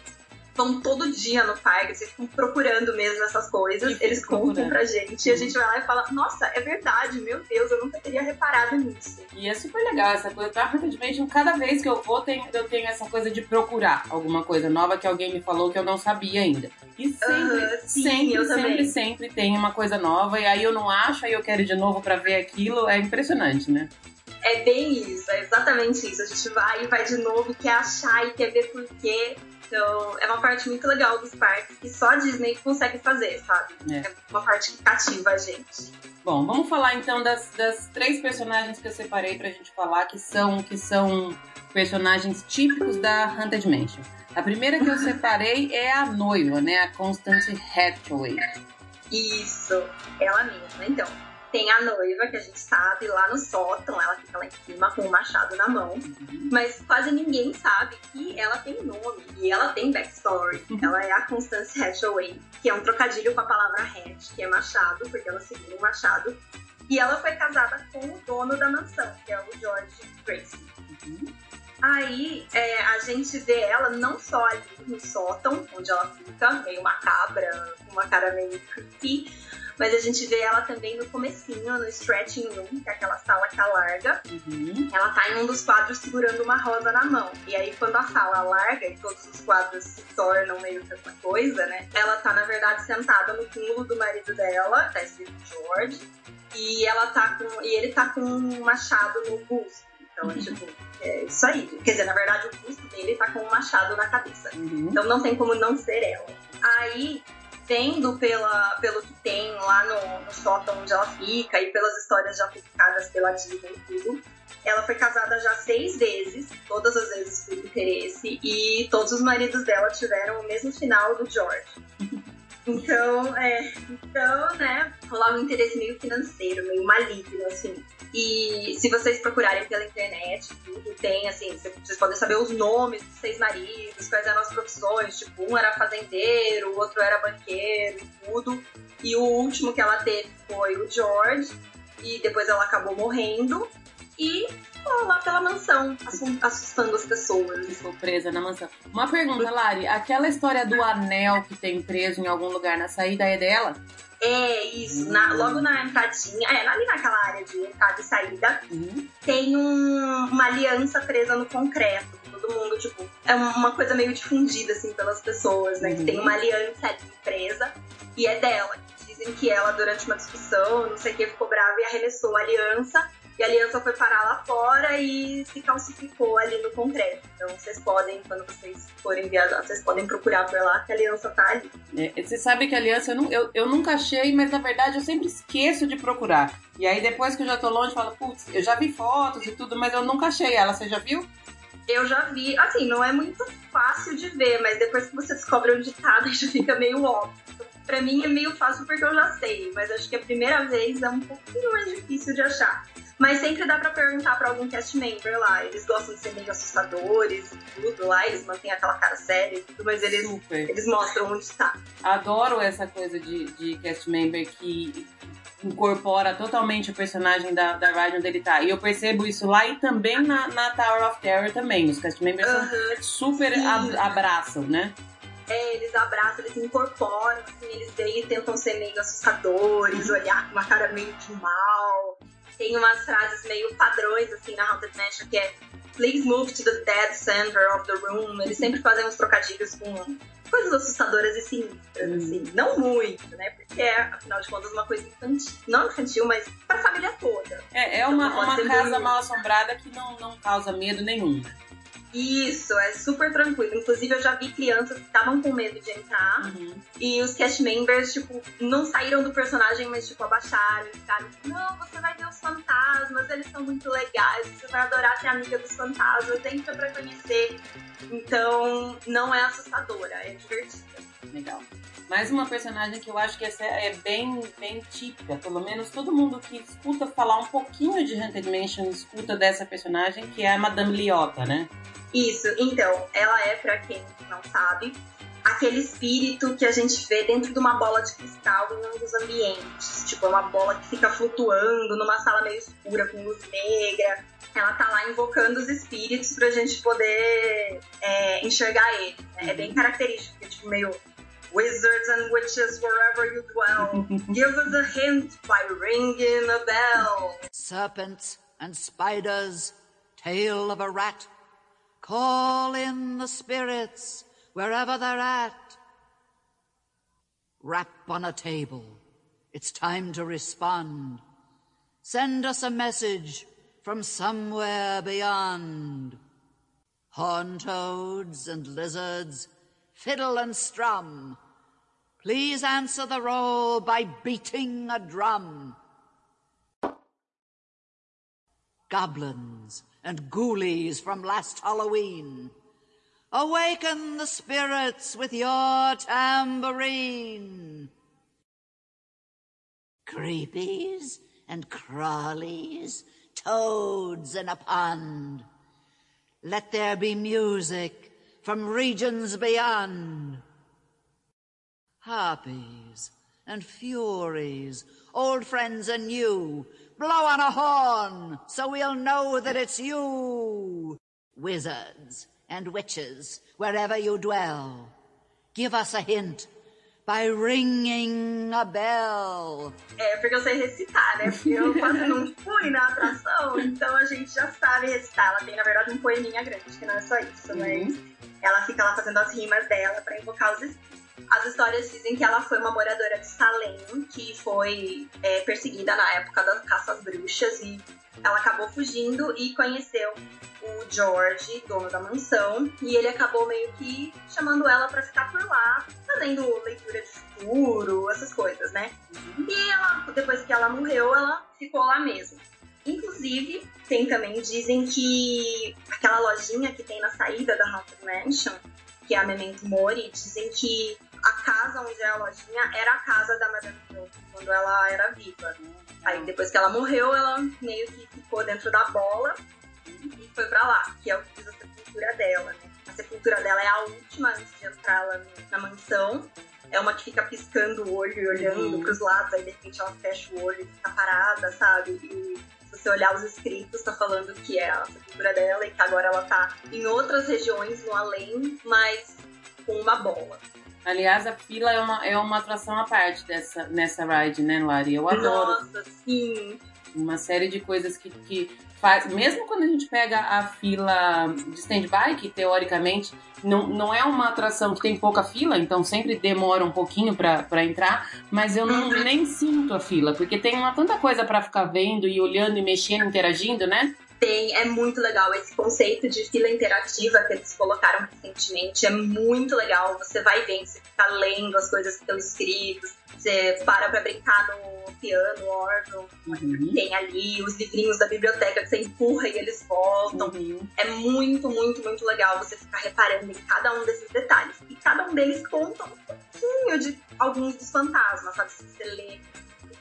vão todo dia no parque, vocês ficam procurando mesmo essas coisas, eles contam pra gente e a gente vai lá e fala, nossa, é verdade, meu Deus, eu nunca teria reparado nisso. E é super legal essa coisa Haunted Mansion, cada vez que eu vou, tenho, eu tenho essa coisa de procurar alguma coisa nova que alguém me falou que eu não sabia ainda. E sempre, uh, sim, sempre, sempre, sempre tem uma coisa nova, e aí eu não acho, aí eu quero ir de novo para ver aquilo, é impressionante, né? É bem isso, é exatamente isso. A gente vai e vai de novo, quer achar e quer ver por quê. Então, é uma parte muito legal dos parques que só a Disney consegue fazer, sabe? É, é uma parte que cativa a gente. Bom, vamos falar então das, das três personagens que eu separei pra gente falar, que são, que são personagens típicos da Haunted Mansion. A primeira que eu [laughs] separei é a noiva, né? A Constance Hathaway. Isso, ela mesma. Então, tem a noiva, que a gente sabe, lá no sótão, ela fica lá em cima com o machado na mão. Mas quase ninguém sabe que ela tem nome e ela tem backstory. Uhum. Ela é a Constance Hatchaway, que é um trocadilho com a palavra hatch, que é machado, porque ela seguiu o machado. E ela foi casada com o dono da mansão, que é o George Grace. Aí é, a gente vê ela não só ali no sótão, onde ela fica, meio macabra, com uma cara meio creepy, mas a gente vê ela também no comecinho, no stretching room, que é aquela sala que larga. Uhum. Ela tá em um dos quadros segurando uma rosa na mão. E aí, quando a sala larga e todos os quadros se tornam meio que essa coisa, né? Ela tá, na verdade, sentada no túmulo do marido dela, tá escrito George. E ela tá com. E ele tá com um machado no busto. Então, uhum. tipo, é isso aí. Quer dizer, na verdade, o busto dele tá com um machado na cabeça. Uhum. Então não tem como não ser ela. Aí vendo pela, pelo que tem lá no, no sótão onde ela fica e pelas histórias já publicadas pela Disney e tudo, ela foi casada já seis vezes, todas as vezes por interesse, e todos os maridos dela tiveram o mesmo final do George. Então, é, então, né, rolava um interesse meio financeiro, meio maligno, assim. E se vocês procurarem pela internet, tudo tem, assim, vocês podem saber os nomes dos seis maridos, quais eram as profissões, tipo, um era fazendeiro, o outro era banqueiro e tudo. E o último que ela teve foi o George, e depois ela acabou morrendo. E lá pela mansão, assustando as pessoas. Ficou presa na mansão. Uma pergunta, Lari, aquela história do anel que tem preso em algum lugar na saída é dela? É, isso. Na, logo na entradinha, é, ali naquela área de entrada e saída, uhum. tem um, uma aliança presa no concreto. Todo mundo, tipo, é uma coisa meio difundida, assim, pelas pessoas, né? Uhum. Que tem uma aliança ali presa e é dela. Dizem que ela, durante uma discussão, não sei o que, ficou brava e arremessou a aliança e a aliança foi parar lá fora e se calcificou ali no concreto. Então vocês podem, quando vocês forem viajar, vocês podem procurar por lá que a aliança tá ali. É, você sabe que a aliança eu, não, eu, eu nunca achei, mas na verdade eu sempre esqueço de procurar. E aí depois que eu já tô longe, eu falo, putz, eu já vi fotos e tudo, mas eu nunca achei ela. Você já viu? Eu já vi, assim, não é muito fácil de ver, mas depois que você descobre onde tá, [laughs] já fica meio óbvio. Pra mim é meio fácil porque eu já sei, mas acho que a primeira vez é um pouquinho mais difícil de achar. Mas sempre dá pra perguntar pra algum cast member lá. Eles gostam de ser meio assustadores e tudo lá, eles mantêm aquela cara séria e tudo, mas eles, eles mostram onde está. Adoro essa coisa de, de cast member que incorpora totalmente o personagem da, da Ride onde ele tá. E eu percebo isso lá e também na, na Tower of Terror também. Os cast members super ab- abraçam, né? É, eles abraçam, eles incorporam, assim, eles e tentam ser meio assustadores, olhar com uma cara meio de mal. Tem umas frases meio padrões, assim, na Haunted Mansion, que é Please move to the dead center of the room. Eles sempre fazem uns trocadilhos com coisas assustadoras e sinistras, assim. Não muito, né? Porque é, afinal de contas, uma coisa infantil. Não infantil, mas pra família toda. É, é uma, Então, pode uma ser casa mal assombrada que não, não causa medo nenhum. Isso, é super tranquilo. Inclusive, eu já vi crianças que estavam com medo de entrar. Uhum. E os cast members, tipo, não saíram do personagem, mas, tipo, abaixaram e ficaram, não, você vai ver os fantasmas, eles são muito legais, você vai adorar ser amiga dos fantasmas, entra pra conhecer. Então, não é assustadora, é divertida. Legal. Mais uma personagem que eu acho que essa é bem, bem típica. Pelo menos todo mundo que escuta falar um pouquinho de Haunted Mansion escuta dessa personagem, que é a Madame Liota, né? Isso, então, ela é, pra quem não sabe, aquele espírito que a gente vê dentro de uma bola de cristal em um dos ambientes. Tipo, é uma bola que fica flutuando numa sala meio escura, com luz negra. Ela tá lá invocando os espíritos pra gente poder é, enxergar eles. né? É bem característico, porque, tipo, meio Wizards and witches wherever you dwell, [laughs] give us a hint by ringing a bell. serpents and spiders, tail of a rat. Call in the spirits wherever they're at. Rap on a table. It's time to respond. Send us a message from somewhere beyond. Horn toads and lizards, fiddle and strum. Please answer the roll by beating a drum. goblins and ghoulies from last Halloween. Awaken the spirits with your tambourine. Creepies and crawlies, toads in a pond. Let there be music from regions beyond. Harpies and furies, old friends and new, blow on a horn so we'll know that it's you. Wizards and witches, wherever you dwell, give us a hint by ringing a bell. É, porque eu sei recitar, né? Porque eu quase não fui na atração, então a gente já sabe recitar. Ela tem, na verdade, um poeminha grande, que não é só isso, mas ela fica lá fazendo as rimas dela pra invocar os espíritos. As histórias dizem que ela foi uma moradora de Salem, que foi é, perseguida na época das caças bruxas e ela acabou fugindo e conheceu o George, dono da mansão, e ele acabou meio que chamando ela pra ficar por lá, fazendo leitura de futuro, essas coisas, né? E ela, depois que ela morreu, ela ficou lá mesmo. Inclusive, tem também, dizem que aquela lojinha que tem na saída da Haunted Mansion, que é a Memento Mori, dizem que a casa onde é a lojinha era a casa da Madame Teoscar quando ela era viva. Aí depois que ela morreu, ela meio que ficou dentro da bola e foi pra lá, que é o que diz a sepultura dela, né? A sepultura dela é a última antes de entrar lá na mansão. É uma que fica piscando o olho e olhando Uhum. pros lados, aí de repente ela fecha o olho e fica parada, sabe? E se você olhar os escritos, tá falando que é a sepultura dela e que agora ela tá em outras regiões, no além, mas com uma bola. Aliás, a fila é uma, é uma atração à parte dessa, nessa ride, né, Lari? Eu adoro. Nossa, sim. Uma série de coisas que, que faz. Mesmo quando a gente pega a fila de stand-by, que teoricamente não, não é uma atração que tem pouca fila, então sempre demora um pouquinho pra entrar, mas eu não, nem sinto a fila, porque tem uma tanta coisa pra ficar vendo e olhando e mexendo, interagindo, né? Tem, é muito legal esse conceito de fila interativa que eles colocaram recentemente. É muito legal. Você vai vendo, você fica lendo as coisas que estão escritas, você para pra brincar no piano, órgão, uhum. tem ali os livrinhos da biblioteca que você empurra e eles voltam. Uhum. É muito, muito, muito legal você ficar reparando em cada um desses detalhes. E cada um deles conta um pouquinho de alguns dos fantasmas, sabe? Se você lê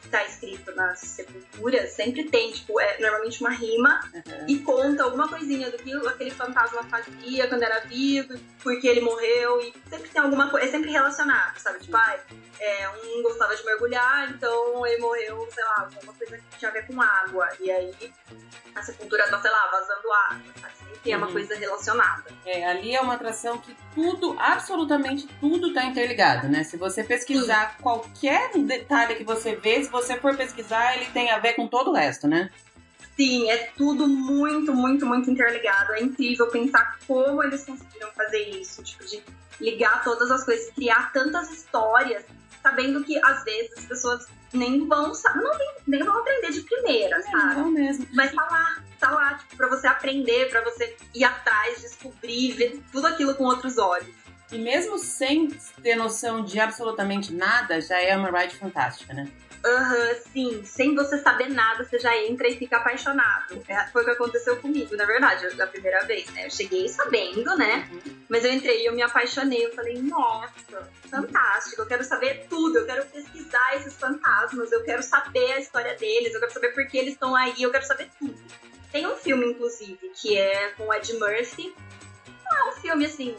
está escrito nas sepulturas, sempre tem, tipo, é normalmente uma rima uhum. e conta alguma coisinha do que aquele fantasma fazia quando era vivo, porque ele morreu, e sempre tem alguma coisa, é sempre relacionado, sabe? Tipo, ah, é, um gostava de mergulhar, então ele morreu, sei lá, alguma coisa que tinha a ver com água, e aí a sepultura tá, sei lá, vazando água, sabe? Sempre é uma uhum. coisa relacionada. É, ali é uma atração que tudo, absolutamente tudo tá interligado, né? Se você pesquisar Sim. qualquer detalhe que você vê, se você for pesquisar, ele tem a ver com todo o resto, né? Sim, é tudo muito, muito, muito interligado. É incrível pensar como eles conseguiram fazer isso, tipo, de ligar todas as coisas, criar tantas histórias, sabendo que às vezes as pessoas nem vão, não, nem vão aprender de primeira, é, sabe? Não mesmo. Mas tá lá, tá lá, tipo, pra você aprender, pra você ir atrás, descobrir, ver tudo aquilo com outros olhos. E mesmo sem ter noção de absolutamente nada, já é uma ride fantástica, né? Aham, uhum, sim. Sem você saber nada, você já entra e fica apaixonado. É, foi o que aconteceu comigo, na verdade, da primeira vez, né? Eu cheguei sabendo, né? Uhum. Mas eu entrei e eu me apaixonei. Eu falei, nossa, fantástico. Eu quero saber tudo. Eu quero pesquisar esses fantasmas. Eu quero saber a história deles. Eu quero saber por que eles estão aí. Eu quero saber tudo. Tem um filme, inclusive, que é com Ed Murphy. é um filme, assim,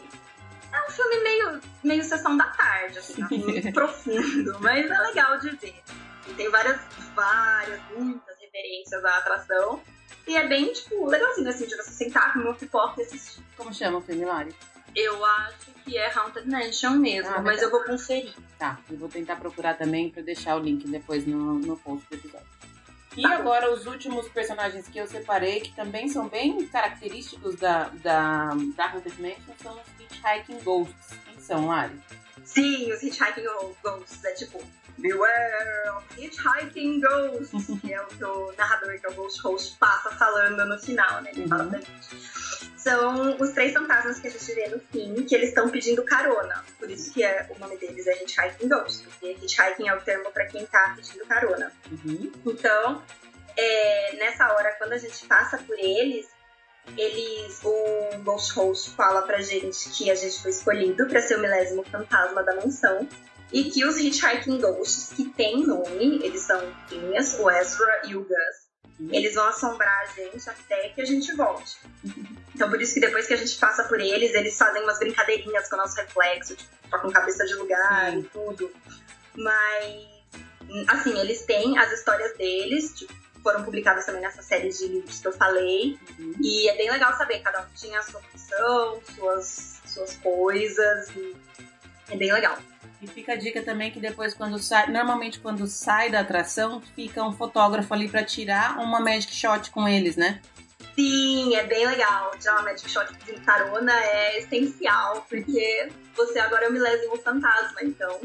é um filme meio, meio sessão da tarde, assim, muito [laughs] profundo, mas é legal de ver. E tem várias, várias, muitas referências à atração. E é bem, tipo, legalzinho, assim, de você sentar com uma pipoca e assistir. Como chama o filme, Lari? Eu acho que é Haunted Mansion mesmo, ah, mas eu vou conferir. Tá, eu vou tentar procurar também pra deixar o link depois no, no post do episódio. E tá agora os últimos personagens que eu separei, que também são bem característicos da, da, da Haunted Mansion, são os Hitchhiking Ghosts. Quem são, Lari? Sim, os Hitchhiking Ghosts. É tipo, Beware of Hitchhiking Ghosts, que é o que o narrador, que é o Ghost Host, passa falando no final, né? Ele uhum. fala pra gente. São os três fantasmas que a gente vê no fim, que eles estão pedindo carona. Por isso que é, o nome deles é Hitchhiking Ghosts, porque Hitchhiking é o termo para quem tá pedindo carona. Uhum. Então, é, nessa hora, quando a gente passa por eles, eles, o Ghost Host fala pra gente que a gente foi escolhido para ser o milésimo fantasma da mansão e que os Hitchhiking Ghosts, que tem nome, eles são Phineas, o Ezra e o Gus, eles vão assombrar a gente até que a gente volte. Então, por isso que depois que a gente passa por eles, eles fazem umas brincadeirinhas com o nosso reflexo, tipo, com cabeça de lugar Sim. e tudo. Mas, assim, eles têm as histórias deles, tipo, foram publicadas também nessa série de livros que eu falei. Uhum. E é bem legal saber, cada um tinha a sua função, suas, suas coisas, e é bem legal. E fica a dica também que depois quando sai, normalmente quando sai da atração, fica um fotógrafo ali para tirar uma magic shot com eles, né? Sim, é bem legal. Tirar uma magic shot de carona é essencial, porque você agora é o milésimo fantasma, então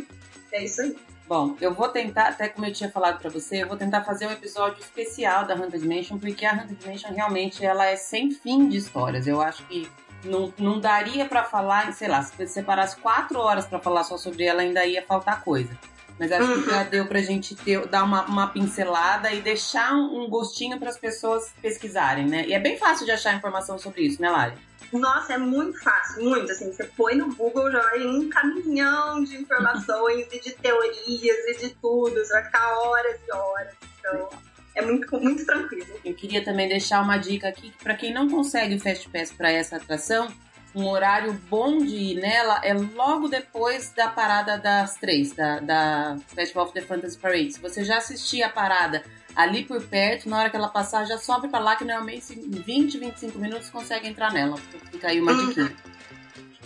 é isso aí. Bom, eu vou tentar, até como eu tinha falado para você, eu vou tentar fazer um episódio especial da Haunted Mansion, porque a Haunted Mansion realmente ela é sem fim de histórias. Eu acho que não, não daria para falar, sei lá, se você separasse quatro horas para falar só sobre ela, ainda ia faltar coisa. Mas acho que já deu pra gente ter, dar uma, uma pincelada e deixar um gostinho para as pessoas pesquisarem, né? E é bem fácil de achar informação sobre isso, né, Lari? Nossa, é muito fácil, muito. Assim, você põe no Google já vai um caminhão de informações e de teorias e de tudo. Você vai ficar horas e horas. Então, é muito, muito tranquilo. Eu queria também deixar uma dica aqui que para quem não consegue o Fast Pass para essa atração, um horário bom de ir nela é logo depois da parada das três, da, da Festival of the Fantasy Parade. Se você já assistir a parada ali por perto, na hora que ela passar, já sobe para lá, que normalmente em 20, 25 minutos consegue entrar nela. Fica aí uma uhum. dica.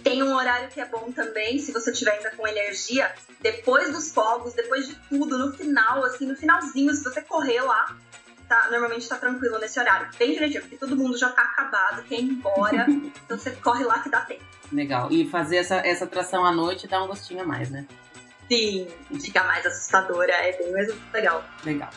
Tem um horário que é bom também, se você tiver ainda com energia, depois dos fogos, depois de tudo, no final, assim, no finalzinho, se você correr lá, tá, normalmente tá tranquilo nesse horário. Bem direitinho, porque todo mundo já tá acabado, quer ir embora, [laughs] então você corre lá que dá tempo. Legal. E fazer essa, essa atração à noite dá um gostinho a mais, né? Sim, fica mais assustadora, é bem mais legal. Legal.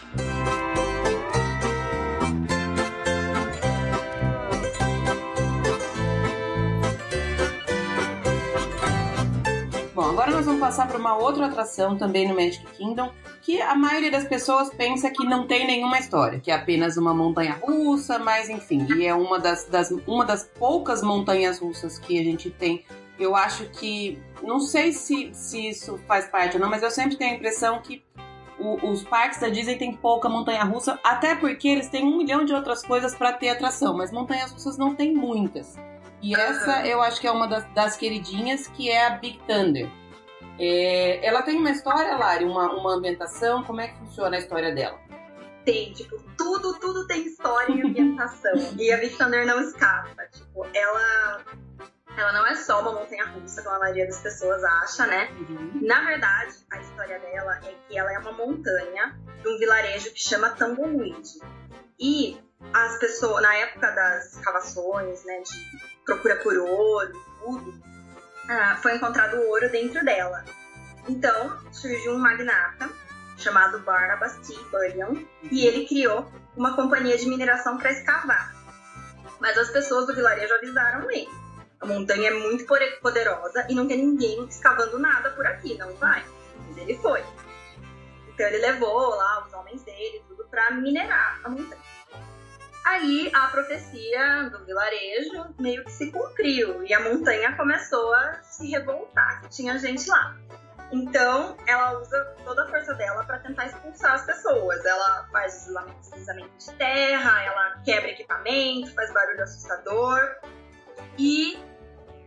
Nós vamos passar para uma outra atração também no Magic Kingdom, que a maioria das pessoas pensa que não tem nenhuma história, que é apenas uma montanha russa, mas enfim, e é uma das, das, uma das poucas montanhas russas que a gente tem. Eu acho que, não sei se, se isso faz parte ou não, mas eu sempre tenho a impressão que o, os parques da Disney têm pouca montanha russa, até porque eles têm um milhão de outras coisas para ter atração, mas montanhas russas não tem muitas. E essa eu acho que é uma das, das queridinhas, que é a Big Thunder. É, ela tem uma história, Lari, uma, uma ambientação, como é que funciona a história dela? Tem, tipo, tudo, tudo tem história e ambientação. [laughs] e a Big Thunder não escapa. Tipo, ela ela não é só uma montanha russa, como a maioria das pessoas acha, né? Uhum. Na verdade, a história dela é que ela é uma montanha de um vilarejo que chama Tumbleweed. E as pessoas, na época das escavações, né, de procura por ouro, tudo, ah, foi encontrado ouro dentro dela. Então, surgiu um magnata chamado Barnabas T. Bullion e ele criou uma companhia de mineração para escavar. Mas as pessoas do vilarejo avisaram ele a montanha é muito poderosa e não tem ninguém escavando nada por aqui, não vai. Mas ele foi. Então ele levou lá os homens dele, tudo para minerar a montanha. Aí a profecia do vilarejo meio que se cumpriu e a montanha começou a se revoltar, que tinha gente lá. Então, ela usa toda a força dela para tentar expulsar as pessoas. Ela faz deslizamento de terra, ela quebra equipamento, faz barulho assustador. E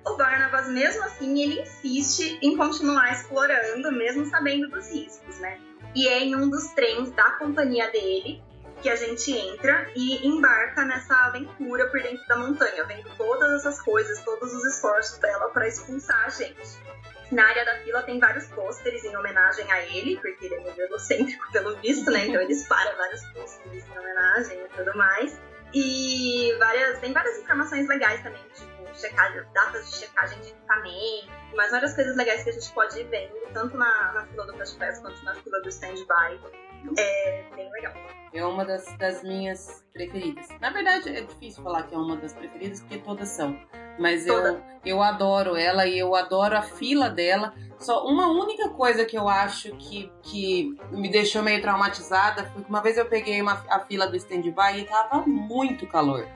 o Barnabas, mesmo assim, ele insiste em continuar explorando, mesmo sabendo dos riscos, né? E é em um dos trens da companhia dele que a gente entra e embarca nessa aventura por dentro da montanha, vendo todas essas coisas, todos os esforços dela para expulsar a gente. Na área da fila tem vários pôsteres em homenagem a ele, porque ele é meio egocêntrico [laughs] pelo visto, né? Então ele dispara vários pôsteres em homenagem e tudo mais. E várias, tem várias informações legais também, tipo checagem, datas de checagem de equipamento, mais várias coisas legais que a gente pode ir vendo, tanto na, na fila do Fast Pass quanto na fila do Stand-By. É bem legal. É uma das, das minhas preferidas. Na verdade, é difícil falar que é uma das preferidas, porque todas são. Mas eu, eu adoro ela e eu adoro a fila dela. Só uma única coisa que eu acho que, que me deixou meio traumatizada foi que uma vez eu peguei uma, a fila do stand-by e tava muito calor.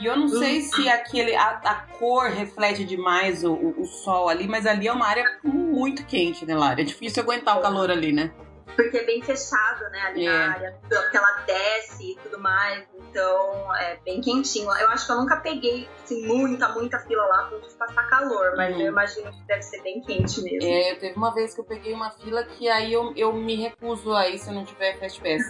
E eu não sei se aquele, a, a cor reflete demais o, o, o, sol ali, mas ali é uma área muito quente, né, Lara? É difícil aguentar o calor ali, né? Porque é bem fechado, né, ali é. na área. Porque ela desce e tudo mais, então é bem quentinho. Eu acho que eu nunca peguei, assim, muita, muita fila lá pra de passar calor, mas hum. eu imagino que deve ser bem quente mesmo. É, teve uma vez que eu peguei uma fila que aí eu, eu me recuso aí se eu não tiver fast pass.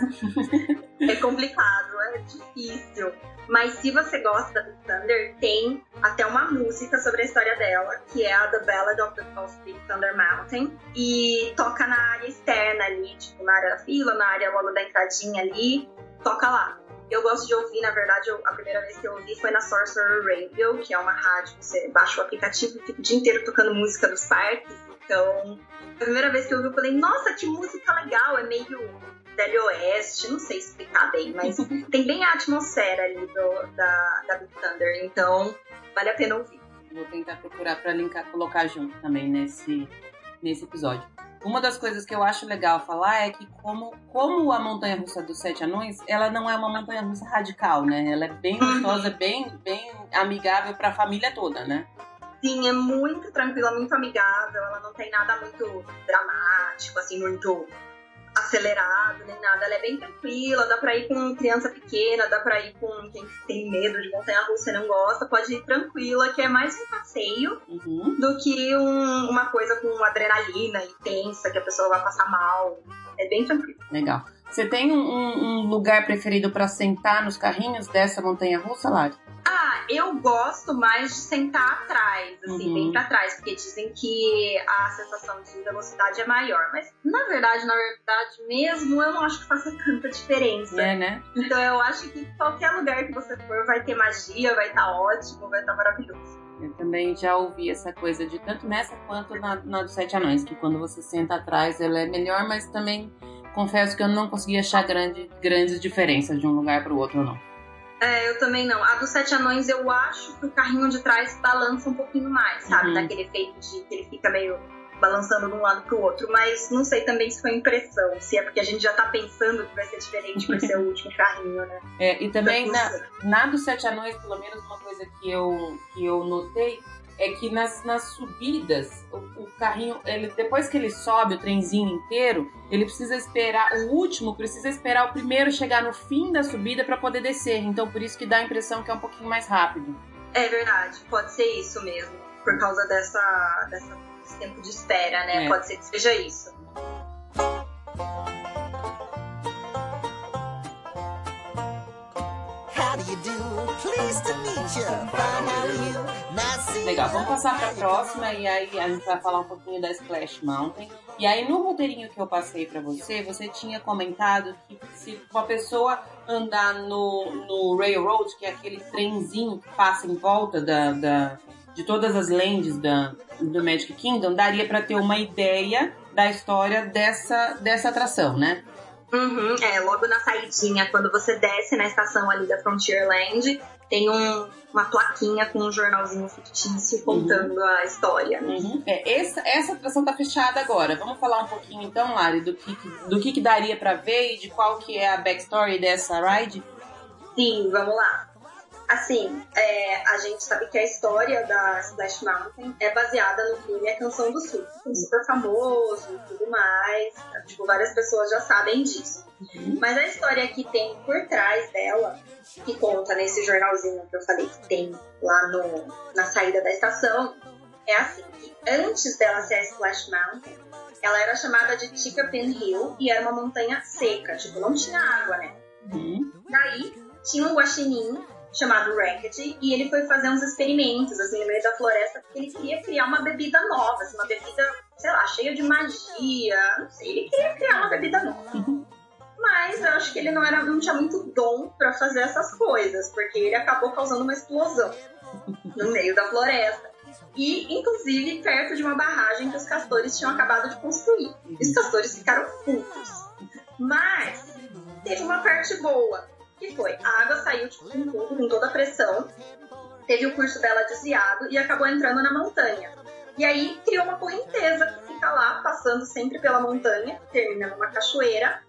[laughs] é complicado, é difícil. Mas se você gosta Big Thunder, tem até uma música sobre a história dela, que é a The Ballad of, the, of Big Thunder Mountain. E toca na área externa ali, tipo, na área da fila, na área logo da entradinha ali. Toca lá. Eu gosto de ouvir, na verdade, eu, a primeira vez que eu ouvi foi na Sorcerer Radio, que é uma rádio, você baixa o aplicativo e fica o dia inteiro tocando música dos parques. Então, a primeira vez que eu ouvi, eu falei, nossa, que música legal, é meio Velho Oeste, não sei explicar bem, mas [laughs] tem bem a atmosfera ali do, da, da Big Thunder, então vale a pena ouvir. Vou tentar procurar para linkar, colocar junto também nesse, nesse episódio. Uma das coisas que eu acho legal falar é que como, como a montanha russa dos sete anões, ela não é uma montanha russa radical, né? Ela é bem uhum. gostosa, bem, bem amigável para a família toda, né? Sim, é muito tranquila, muito amigável. Ela não tem nada muito dramático, assim, muito acelerado nem nada. Ela é bem tranquila, dá pra ir com criança pequena, dá pra ir com quem tem medo de montanha russa e não gosta, pode ir tranquila, que é mais um passeio uhum. do que um, uma coisa com adrenalina intensa, que a pessoa vai passar mal. É bem tranquilo. Legal. Você tem um, um lugar preferido para sentar nos carrinhos dessa montanha russa, Lari? Eu gosto mais de sentar atrás, assim, uhum. bem pra trás, porque dizem que a sensação de velocidade é maior. Mas, na verdade, na verdade mesmo, eu não acho que faça tanta diferença. É, né? Então eu acho que qualquer lugar que você for vai ter magia, vai estar tá ótimo, vai estar tá maravilhoso. Eu também já ouvi essa coisa de tanto nessa quanto na, na dos Sete Anões, que quando você senta atrás ela é melhor, mas também confesso que eu não consegui achar grande, grandes diferenças de um lugar para o outro, não. É, eu também não. A dos Sete Anões, eu acho que o carrinho de trás balança um pouquinho mais, sabe? Uhum. Daquele efeito de que ele fica meio balançando de um lado pro outro. Mas não sei também se foi impressão, se é porque a gente já tá pensando que vai ser diferente por ser o último carrinho, né? [laughs] É, e também na, na dos Sete Anões, pelo menos uma coisa que eu, que eu notei é que nas, nas subidas, o, o, carrinho, ele depois que ele sobe o trenzinho inteiro, ele precisa esperar, o último precisa esperar o primeiro chegar no fim da subida para poder descer. Então por isso que dá a impressão que é um pouquinho mais rápido. É verdade, pode ser isso mesmo, por causa dessa, dessa desse tempo de espera, né? É. Pode ser que seja isso. Legal, vamos passar para a próxima e aí a gente vai falar um pouquinho da Splash Mountain. E aí no roteirinho que eu passei para você, você tinha comentado que se uma pessoa andar no, no Railroad, que é aquele trenzinho que passa em volta da, da de todas as lendes da, do Magic Kingdom, daria para ter uma ideia da história dessa, dessa atração, né? Uhum, é, logo na saidinha, quando você desce na estação ali da Frontierland, tem um, uma plaquinha com um jornalzinho fictício contando uhum. a história. Uhum. É, essa, essa atração tá fechada agora. Vamos falar um pouquinho então, Lari, do que, do que, que daria para ver e de qual que é a backstory dessa ride? Sim, vamos lá. Assim, é, a gente sabe que a história da Splash Mountain é baseada no filme A Canção do Sul, que é super famoso e tudo mais. Tipo, várias pessoas já sabem disso. Uhum. Mas a história que tem por trás dela, que conta nesse jornalzinho que eu falei que tem lá no, na saída da estação, é assim, que antes dela ser a Splash Mountain, ela era chamada de Ticapin Hill e era uma montanha seca, tipo, não tinha água, né? Uhum. Daí tinha um guaxinim chamado Racket e ele foi fazer uns experimentos assim no meio da floresta porque ele queria criar uma bebida nova, assim, uma bebida, sei lá, cheia de magia, não sei, ele queria criar uma bebida nova. Mas eu acho que ele não era não tinha muito dom para fazer essas coisas, porque ele acabou causando uma explosão no meio da floresta. E, inclusive, perto de uma barragem que os castores tinham acabado de construir. E os castores ficaram putos. Mas teve uma parte boa que foi, a água saiu tipo, com tudo, com toda a pressão, teve o curso dela desviado e acabou entrando na montanha. E aí criou uma correnteza que fica lá, passando sempre pela montanha, termina numa cachoeira,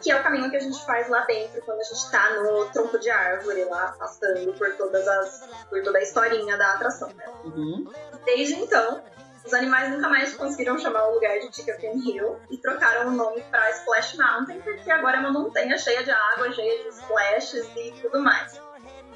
que é o caminho que a gente faz lá dentro quando a gente tá no tronco de árvore lá, passando por todas as. por toda a historinha da atração, né? Uhum. Desde então, os animais nunca mais conseguiram chamar o lugar de Chicken Hill e trocaram o nome para Splash Mountain, porque agora é uma montanha cheia de água, cheia de splashes e tudo mais.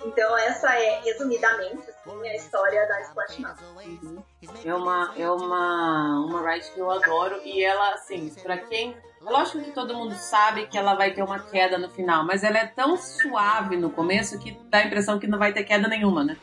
Então essa é, resumidamente, assim, a história da Splash Mountain. Uhum. É uma, é uma, uma ride que eu adoro e ela, assim, para quem é lógico que todo mundo sabe que ela vai ter uma queda no final, mas ela é tão suave no começo que dá a impressão que não vai ter queda nenhuma, né?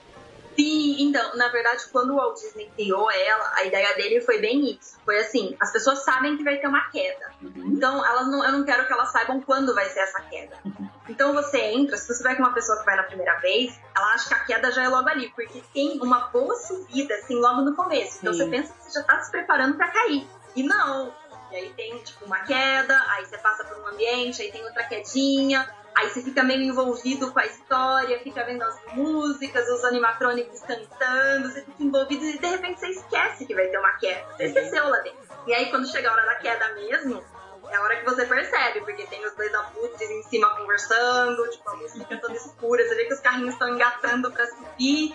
Sim, então, na verdade, quando o Walt Disney criou ela, a ideia dele foi bem isso. Foi assim, as pessoas sabem que vai ter uma queda. Uhum. Então, elas não, eu não quero que elas saibam quando vai ser essa queda. Uhum. Então você entra, se você vai com uma pessoa que vai na primeira vez, ela acha que a queda já é logo ali, porque tem uma boa subida, assim, logo no começo. Então Sim. você pensa que você já tá se preparando para cair. E não, e aí tem, tipo, uma queda, aí você passa por um ambiente, aí tem outra quedinha, Aí você fica meio envolvido com a história, fica vendo as músicas, os animatrônicos cantando, você fica envolvido e de repente você esquece que vai ter uma queda. Você esqueceu lá dentro. E aí quando chega a hora da queda mesmo, é a hora que você percebe, porque tem os dois abutres em cima conversando, tipo, a música fica toda escura, você vê que os carrinhos estão engatando pra subir,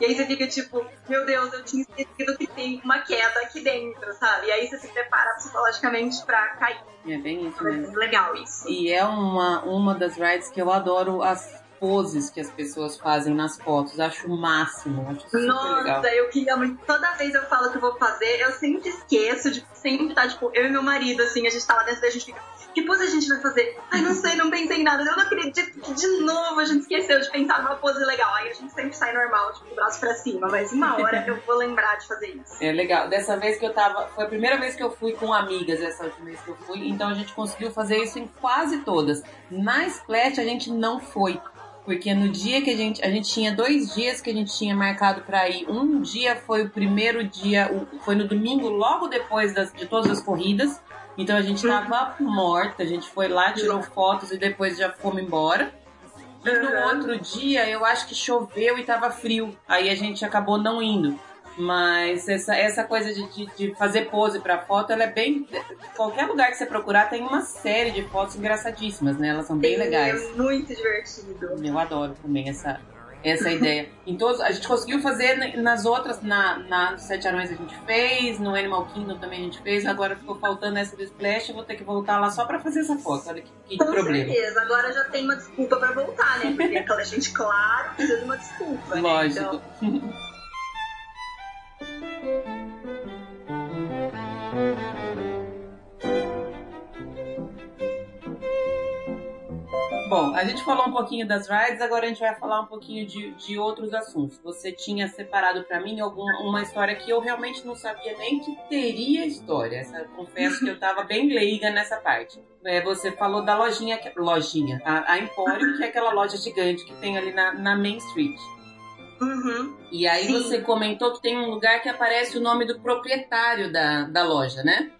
e aí você fica tipo, meu Deus, eu tinha esquecido que tem uma queda aqui dentro, sabe? E aí você se prepara psicologicamente pra cair. É bem isso é mesmo. É legal isso. E é uma, uma das rides que eu adoro as poses que as pessoas fazem nas fotos. Acho o máximo. Acho super Nossa, legal. eu queria muito. Toda vez eu falo que eu vou fazer, eu sempre esqueço de sempre tá, tipo, eu e meu marido, assim, a gente tá lá dentro a gente fica. Que pose a gente vai fazer? Ai, não sei, não pensei em nada. Eu não acredito que de novo a gente esqueceu de pensar numa pose legal. Aí a gente sempre sai normal, tipo, o braço pra cima. Mas uma hora eu vou lembrar de fazer isso. É legal. Dessa vez que eu tava. Foi a primeira vez que eu fui com amigas, essa última vez que eu fui. Então a gente conseguiu fazer isso em quase todas. Na Splash a gente não foi. Porque no dia que a gente. A gente tinha dois dias que a gente tinha marcado para ir. Um dia foi o primeiro dia, foi no domingo, logo depois das, de todas as corridas. Então a gente tava morta, a gente foi lá, tirou fotos e depois já fomos embora. E no outro dia eu acho que choveu e tava frio. Aí a gente acabou não indo. Mas essa, essa coisa de, de, de fazer pose pra foto, ela é bem. Qualquer lugar que você procurar tem uma série de fotos engraçadíssimas, né? Elas são bem legais. É muito divertido. Eu adoro também essa, essa ideia. Em todos, a gente conseguiu fazer nas outras, na, na Sete Anões a gente fez, no Animal Kingdom também a gente fez, agora ficou faltando essa do Splash, eu vou ter que voltar lá só pra fazer essa foto. Olha que, que Com problema. certeza, agora já tem uma desculpa pra voltar, né? Porque aquela gente, [laughs] claro, precisa de uma desculpa. Lógico. Né? Então, Bom, a gente falou um pouquinho das rides, agora a gente vai falar um pouquinho de, de outros assuntos. Você tinha separado para mim alguma, uma história que eu realmente não sabia nem que teria história. Essa, confesso que eu tava bem leiga nessa parte. É, você falou da lojinha, lojinha, a, a Emporium, que é aquela loja gigante que tem ali na, na Main Street. Uhum. E aí Sim. você comentou que tem um lugar que aparece o nome do proprietário da, da loja, né?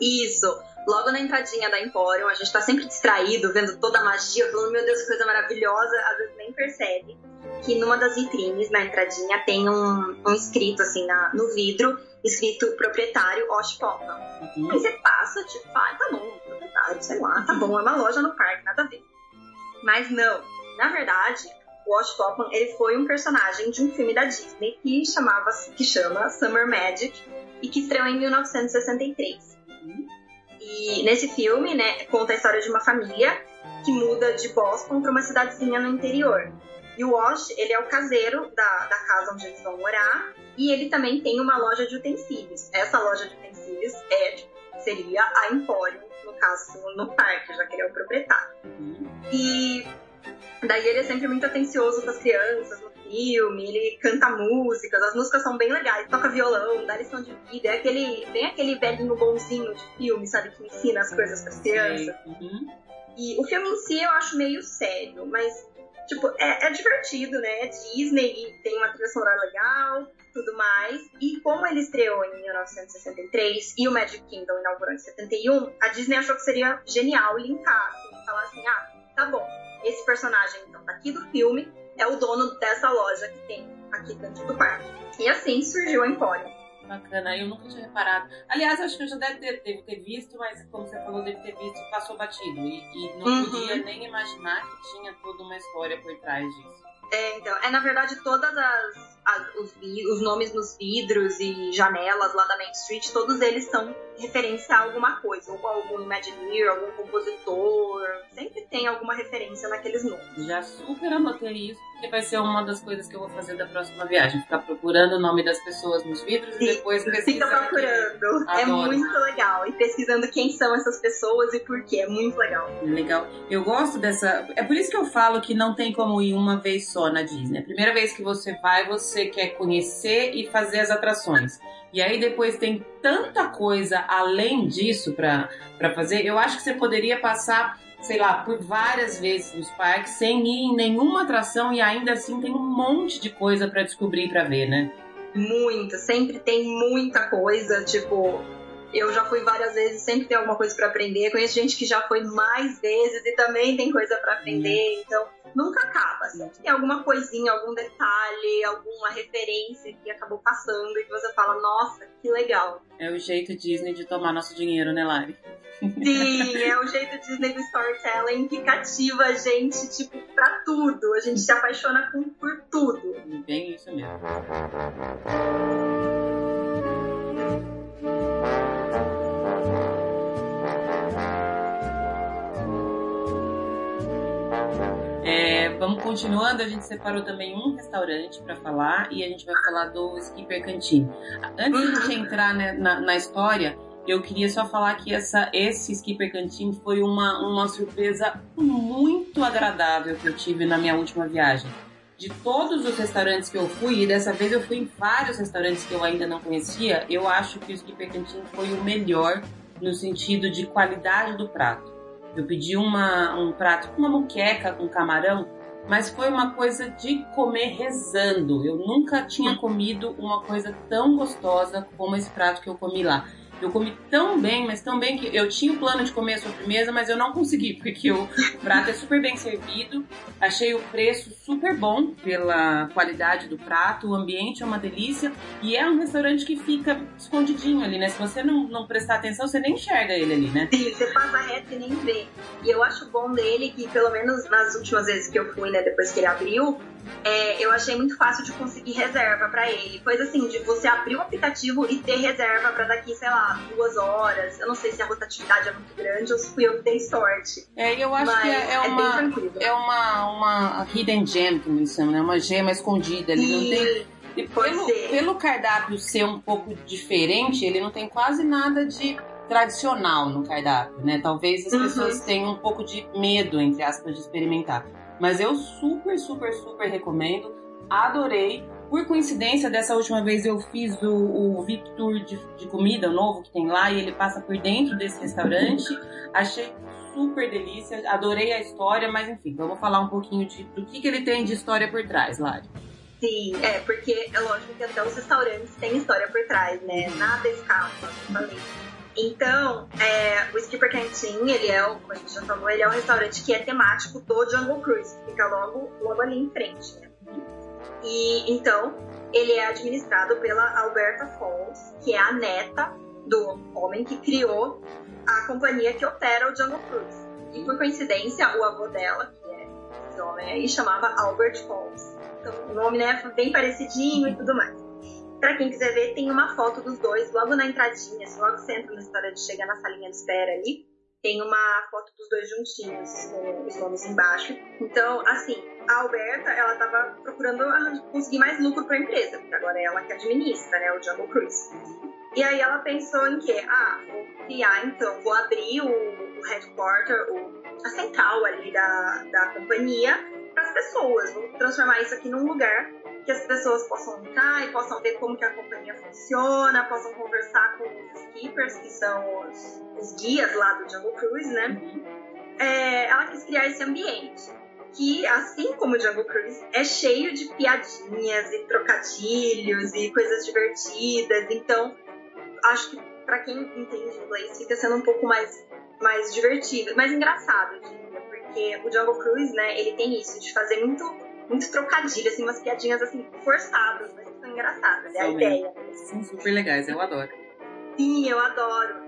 Isso. Logo na entradinha da Emporium, a gente tá sempre distraído, vendo toda a magia, falando, meu Deus, que coisa maravilhosa, às vezes nem percebe que numa das vitrines, na entradinha, tem um, um escrito, assim, na, no vidro, escrito proprietário Osh Popa. Uhum. Aí você passa, tipo, ah, tá bom, proprietário, sei lá, tá bom, é uma loja no parque, nada a ver. Mas não, na verdade, o Wash Topman, ele foi um personagem de um filme da Disney que chamava que chama Summer Magic e que estreou em 1963. E nesse filme, né, conta a história de uma família que muda de Boston para uma cidadezinha no interior. E o Wash, ele é o caseiro da, da casa onde eles vão morar e ele também tem uma loja de utensílios. Essa loja de utensílios é, seria a Emporium, no caso, no parque, já que ele é o proprietário. Uhum. E daí ele é sempre muito atencioso com as crianças no filme, ele canta músicas, as músicas são bem legais, toca violão, dá lição de vida, é aquele, bem aquele velhinho bonzinho de filme, sabe, que ensina as coisas pras crianças. Sei. Uhum. E o filme em si eu acho meio sério, mas, tipo, é, é divertido, né? É Disney tem uma trilha sonora legal, tudo mais. E como ele estreou em 1963 e o Magic Kingdom inaugurou em 71, a Disney achou que seria genial linkar, assim, falar assim, ah, tá bom, esse personagem, então, daqui do filme é o dono dessa loja que tem aqui dentro do parque. E assim surgiu a Emporium. Bacana, eu nunca tinha reparado. Aliás, acho que eu já deve ter, devo ter visto, mas como você falou, deve ter visto, passou batido. E, e não Uhum. podia nem imaginar que tinha toda uma história por trás disso. É, então, é na verdade todas as, as- os, os nomes nos vidros e janelas lá da Main Street, todos eles são referência a alguma coisa, ou algum Imagineer, algum compositor, sempre tem alguma referência naqueles nomes. Já super anotei isso, porque vai ser uma das coisas que eu vou fazer da próxima viagem. Ficar procurando o nome das pessoas nos vidros e Sim, depois Fica pesquisar. procurando, é muito legal. E pesquisando quem são essas pessoas e por quê, é muito legal. Legal. Eu gosto dessa. É por isso que eu falo que não tem como ir uma vez só na Disney. A primeira vez que você vai, você quer conhecer e fazer as atrações. E aí depois tem tanta coisa além disso pra fazer. Eu acho que você poderia passar, sei lá, por várias vezes nos parques sem ir em nenhuma atração e ainda assim tem um monte de coisa pra descobrir pra ver, né? Muito, sempre tem muita coisa, tipo, eu já fui várias vezes, sempre tem alguma coisa pra aprender. Conheço gente que já foi mais vezes e também tem coisa pra aprender, então nunca acaba. Sempre tem alguma coisinha, algum detalhe, alguma referência que acabou passando e que você fala, nossa, que legal. É o jeito Disney de tomar nosso dinheiro, né, Lari? Sim, é o jeito Disney do storytelling que cativa a gente, tipo, pra tudo. A gente se apaixona por tudo. Bem isso mesmo. É, vamos continuando, a gente separou também um restaurante para falar e a gente vai falar do Skipper Canteen. Antes de entrar né, na, na história, eu queria só falar que essa, esse Skipper Canteen foi uma, uma surpresa muito agradável que eu tive na minha última viagem. De todos os restaurantes que eu fui, e dessa vez eu fui em vários restaurantes que eu ainda não conhecia, eu acho que o Skipper Canteen foi o melhor no sentido de qualidade do prato. Eu pedi uma, um prato com uma muqueca com camarão, mas foi uma coisa de comer rezando. Eu nunca tinha comido uma coisa tão gostosa como esse prato que eu comi lá. Eu comi tão bem, mas tão bem que eu tinha o plano de comer a sobremesa, mas eu não consegui, [laughs] porque o prato é super bem servido. Achei o preço super bom pela qualidade do prato, o ambiente é uma delícia. E é um restaurante que fica escondidinho ali, né? Se você não, não prestar atenção, você nem enxerga ele ali, né? Sim, você passa reto e nem vê. E eu acho bom dele que, pelo menos nas últimas vezes que eu fui, né, depois que ele abriu, é, eu achei muito fácil de conseguir reserva para ele. Coisa assim, de você abrir o aplicativo e ter reserva para daqui, sei lá, duas horas. Eu não sei se a rotatividade é muito grande ou se fui eu que dei sorte. É, eu acho Mas que é, é, uma, é uma, uma hidden gem, que me chama, né? Uma gema escondida ali. Não tem... E pelo, pelo cardápio ser um pouco diferente, ele não tem quase nada de tradicional no cardápio, né? Talvez as uhum. pessoas tenham um pouco de medo, entre aspas, de experimentar. Mas eu super, super, super recomendo. Adorei. Por coincidência, dessa última vez eu fiz o, o VIP Tour de, de comida novo que tem lá e ele passa por dentro desse restaurante. Achei super delícia, adorei a história, mas enfim, vamos falar um pouquinho de, do que, que ele tem de história por trás, Lari. Sim, é, porque é lógico que até os restaurantes têm história por trás, né? Nada escapa, falei. Então, é, o Skipper Canteen, ele é, como a gente já falou, ele é um restaurante que é temático do Jungle Cruise, que fica logo, logo ali em frente, né? E então, ele é administrado pela Alberta Falls, que é a neta do homem que criou a companhia que opera o Jungle Cruise. E por coincidência, o avô dela, que é esse homem aí, chamava Albert Falls. Então, o nome né, bem parecidinho e tudo mais. Pra quem quiser ver, tem uma foto dos dois logo na entradinha, assim, logo que você entra no restaurante, chega na salinha de espera ali, tem uma foto dos dois juntinhos, com os nomes embaixo. Então, assim, a Alberta, ela tava procurando conseguir mais lucro para a empresa, porque agora é ela que administra, né, o Jungle Cruise. E aí ela pensou em que, ah, vou criar então, vou abrir o, o headquarter, o, a central ali da, da companhia para as pessoas, vou transformar isso aqui num lugar que as pessoas possam entrar e possam ver como que a companhia funciona, possam conversar com os skippers, que são os, os guias lá do Jungle Cruise, né? É, ela quis criar esse ambiente que, assim como o Jungle Cruise, é cheio de piadinhas e trocadilhos e coisas divertidas. Então, acho que para quem entende inglês fica sendo um pouco mais, mais divertido, mais engraçado, eu diria, porque o Jungle Cruise, né, ele tem isso de fazer muito muito trocadilho, assim, umas piadinhas assim, forçadas, mas que são engraçadas. É a ideia. São super legais, eu adoro. Sim, eu adoro.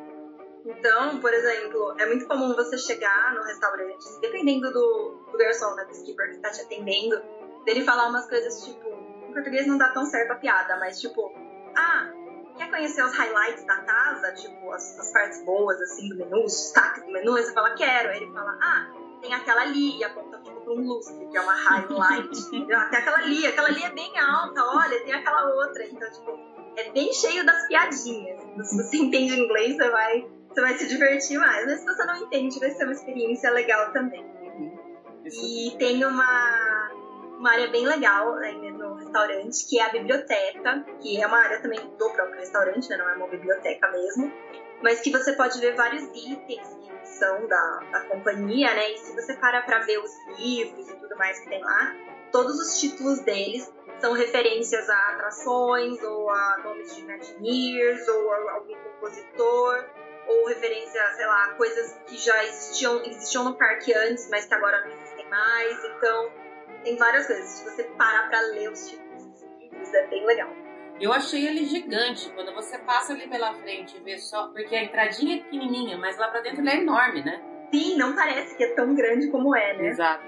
Então, por exemplo, é muito comum você chegar no restaurante, dependendo do, do garçom, né, do skipper que está te atendendo, dele falar umas coisas tipo, em português não dá tão certo a piada, mas tipo, ah, quer conhecer os highlights da casa, tipo, as, as partes boas, assim, do menu, os destaques do menu? Você fala, quero. Aí ele fala, ah, tem aquela ali, e aponta tipo pra um lustre, que é uma highlight. tem aquela ali, aquela ali é bem alta, olha, tem aquela outra. Então, tipo, é bem cheio das piadinhas. Então, se você [laughs] entende inglês, você vai, você vai se divertir mais. Mas se você não entende, vai ser uma experiência legal também. E tem uma, uma área bem legal ainda no restaurante, que é a biblioteca, que é uma área também do próprio restaurante, né? Não é uma biblioteca mesmo. Mas que você pode ver vários itens da, da companhia, né? E se você para para ver os livros e tudo mais que tem lá, todos os títulos deles são referências a atrações, ou a nomes de Imagineers, ou a algum compositor, ou referência, sei lá, a coisas que já existiam, existiam no parque antes, mas que agora não existem mais. Então, tem várias coisas. Se você parar para ler os títulos dos livros, é bem legal. Eu achei ele gigante. Quando você passa ali pela frente e vê só. Porque a entradinha é pequenininha, mas lá pra dentro ele é enorme, né? Sim, não parece que é tão grande como é, né? Exato.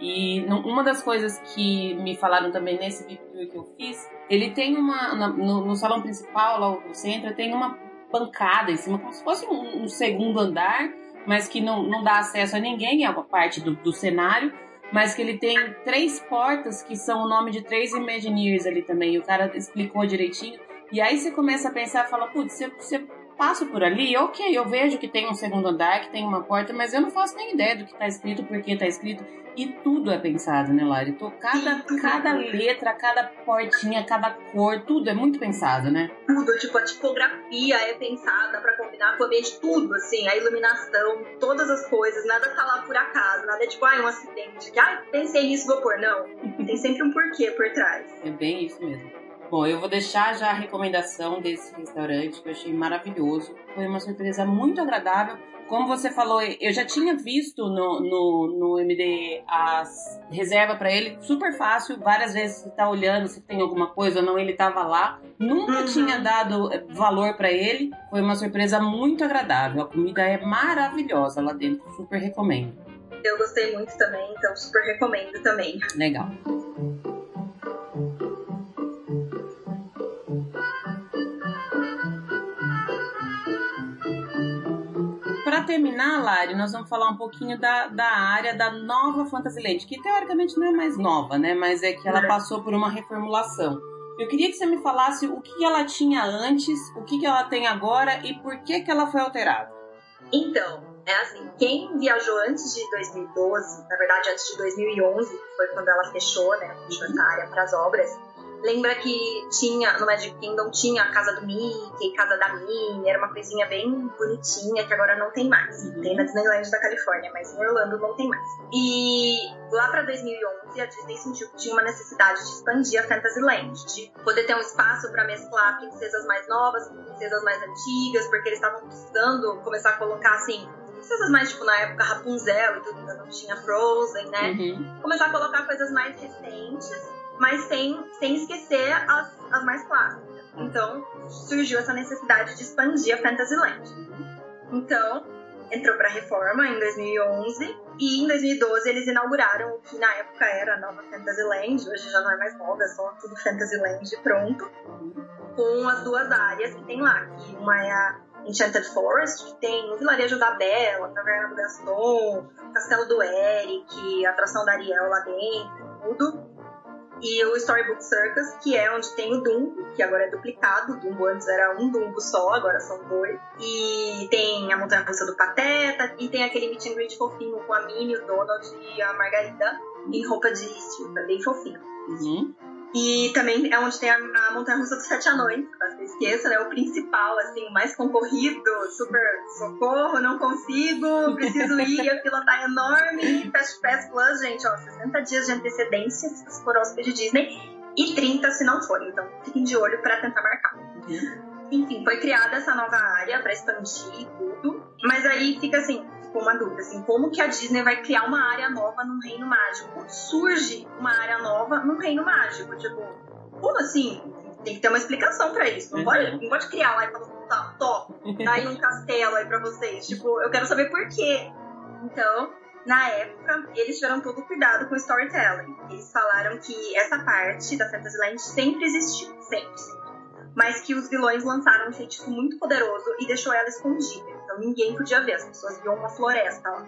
E uma das coisas que me falaram também nesse tour que eu fiz, ele tem uma. No, no salão principal, lá no centro, tem uma bancada em cima, como se fosse um, um segundo andar, mas que não, não dá acesso a ninguém, é uma parte do, do cenário mas que ele tem três portas que são o nome de três Imagineers ali também. O cara explicou direitinho. E aí você começa a pensar, fala, putz, você, você passa por ali, ok, eu vejo que tem um segundo andar, que tem uma porta, mas eu não faço nem ideia do que está escrito, por que está escrito. E tudo é pensado, né, Lari? Então, cada, cada letra, cada portinha, cada cor, tudo é muito pensado, né? Tudo, tipo, a tipografia é pensada para combinar com o ambiente, tudo, assim, a iluminação, todas as coisas, nada tá lá por acaso, nada é tipo, ah, um acidente, que, ah, pensei nisso, vou pôr. Não, tem sempre um porquê por trás. É bem isso mesmo. Bom, eu vou deixar já a recomendação desse restaurante que eu achei maravilhoso. Foi uma surpresa muito agradável. Como você falou, eu já tinha visto no, no, no MD as reserva para ele, super fácil. Várias vezes você tá olhando se tem alguma coisa ou não, ele tava lá. Nunca Uhum. tinha dado eh, valor para ele. Foi uma surpresa muito agradável. A comida é maravilhosa lá dentro, super recomendo. Eu gostei muito também, então super recomendo também. Legal. Para terminar, Lari, nós vamos falar um pouquinho da, da área da nova Fantasyland, que teoricamente não é mais nova, né? Mas é que ela É. passou por uma reformulação. Eu queria que você me falasse o que ela tinha antes, o que, que ela tem agora e por que, que ela foi alterada. Então, é assim, quem viajou antes de 2012, na verdade antes de 2011, que foi quando ela fechou, né, fechou essa área para as obras, lembra que tinha, no Magic Kingdom tinha a casa do Mickey, casa da Minnie, era uma coisinha bem bonitinha que agora não tem mais. Uhum. Tem na Disneyland da Califórnia, mas em Orlando não tem mais. E lá para 2011 a Disney sentiu que tinha uma necessidade de expandir a Fantasyland, de poder ter um espaço para mesclar princesas mais novas com princesas mais antigas, porque eles estavam precisando começar a colocar assim princesas mais tipo na época Rapunzel e tudo, ainda não tinha Frozen, né? Uhum. Começar a colocar coisas mais recentes, mas sem, sem esquecer as, as mais clássicas. Então surgiu essa necessidade de expandir a Fantasyland. Então entrou para reforma em 2011 e em 2012 eles inauguraram o que na época era a nova Fantasyland, hoje já não é mais nova, é só tudo Fantasyland pronto, com as duas áreas que tem lá, que uma é a Enchanted Forest, que tem o Vilarejo da Bela, a Taverna do Gaston, o Castelo do Eric, a atração da Ariel lá dentro, tudo. E o Storybook Circus, que é onde tem o Dumbo, que agora é duplicado. O Dumbo antes era um Dumbo só, agora são dois. E tem a Montanha Russa do Pateta, e tem aquele meet and greet fofinho com a Minnie, o Donald e a Margarida em roupa de estilo, é bem fofinho. Uhum. E também é onde tem a, a Montanha Russa dos Sete Anões, caso você esqueça, né? O principal, assim, o mais concorrido, super socorro, não consigo, preciso ir, a fila tá enorme. Fast Pass Plus, gente, ó, 60 dias de antecedência se for hóspede Disney e 30 se não for. Então fiquem de olho para tentar marcar. Enfim, foi criada essa nova área para expandir e tudo, mas aí fica assim, uma dúvida, assim, como que a Disney vai criar uma área nova num reino mágico? Como surge uma área nova num reino mágico? Tipo, como assim? Tem que ter uma explicação pra isso. Não, Uhum. pode, não pode criar lá e falar, tá, top, tá aí um castelo aí pra vocês. Tipo, eu quero saber por quê. Então, na época, eles tiveram todo cuidado com o storytelling. Eles falaram que essa parte da Fantasyland sempre existiu, sempre, sempre. Mas que os vilões lançaram um feitiço muito poderoso e deixou ela escondida. Então ninguém podia ver, as pessoas viam uma floresta lá.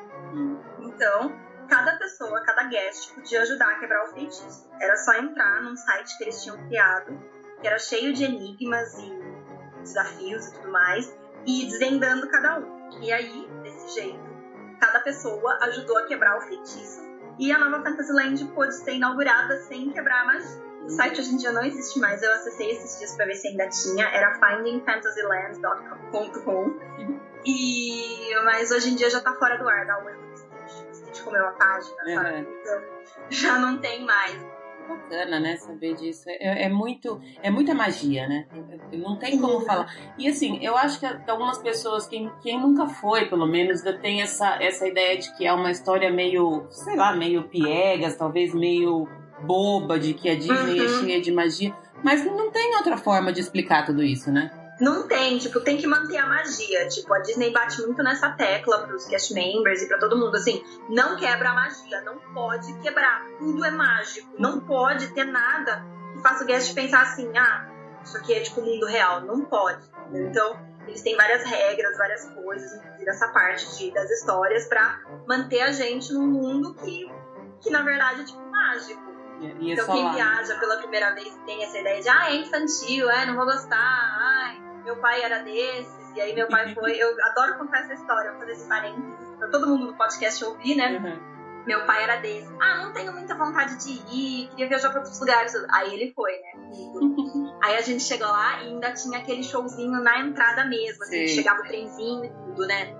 Então, cada pessoa, cada guest podia ajudar a quebrar o feitiço. Era só entrar num site que eles tinham criado, que era cheio de enigmas e desafios e tudo mais, e desvendando cada um. E aí, desse jeito, cada pessoa ajudou a quebrar o feitiço. E a nova Fantasyland pôde ser inaugurada sem quebrar a magia. O site hoje em dia não existe mais, eu acessei esses dias pra ver se ainda tinha, era findingfantasylands.com. E mas hoje em dia já tá fora do ar, dá um erro do comeu a página, sabe? Uhum. Então já não tem mais. Bacana, né? Saber disso. É, é muito, é muita magia, né? Não tem como Sim. falar. E assim, eu acho que algumas pessoas, quem, quem nunca foi, pelo menos, ainda tem essa, essa ideia de que é uma história meio, sei lá, meio piegas, talvez meio boba, de que a Disney é Uhum. cheia de magia. Mas não tem outra forma de explicar tudo isso, né? Não tem, tipo, tem que manter a magia. Tipo, a Disney bate muito nessa tecla pros cast members e pra todo mundo, assim, não quebra a magia, não pode quebrar. Tudo é mágico. Não pode ter nada que faça o guest pensar assim, ah, isso aqui é tipo o mundo real. Não pode. Então, eles têm várias regras, várias coisas, inclusive essa parte de, das histórias, pra manter a gente num mundo que, que na verdade é tipo mágico. E é Então só quem lá. viaja pela primeira vez tem essa ideia de ah, é infantil, é, não vou gostar, ai, meu pai era desses, e aí meu pai foi. [laughs] Eu adoro contar essa história, vou fazer esse parênteses pra todo mundo do podcast ouvir, né? Uhum. Meu pai era desse. Ah, não tenho muita vontade de ir, queria viajar pra outros lugares. Aí ele foi, né? [laughs] aí a gente chegou lá e ainda tinha aquele showzinho na entrada mesmo, assim, Sim. chegava o trenzinho e tudo, né?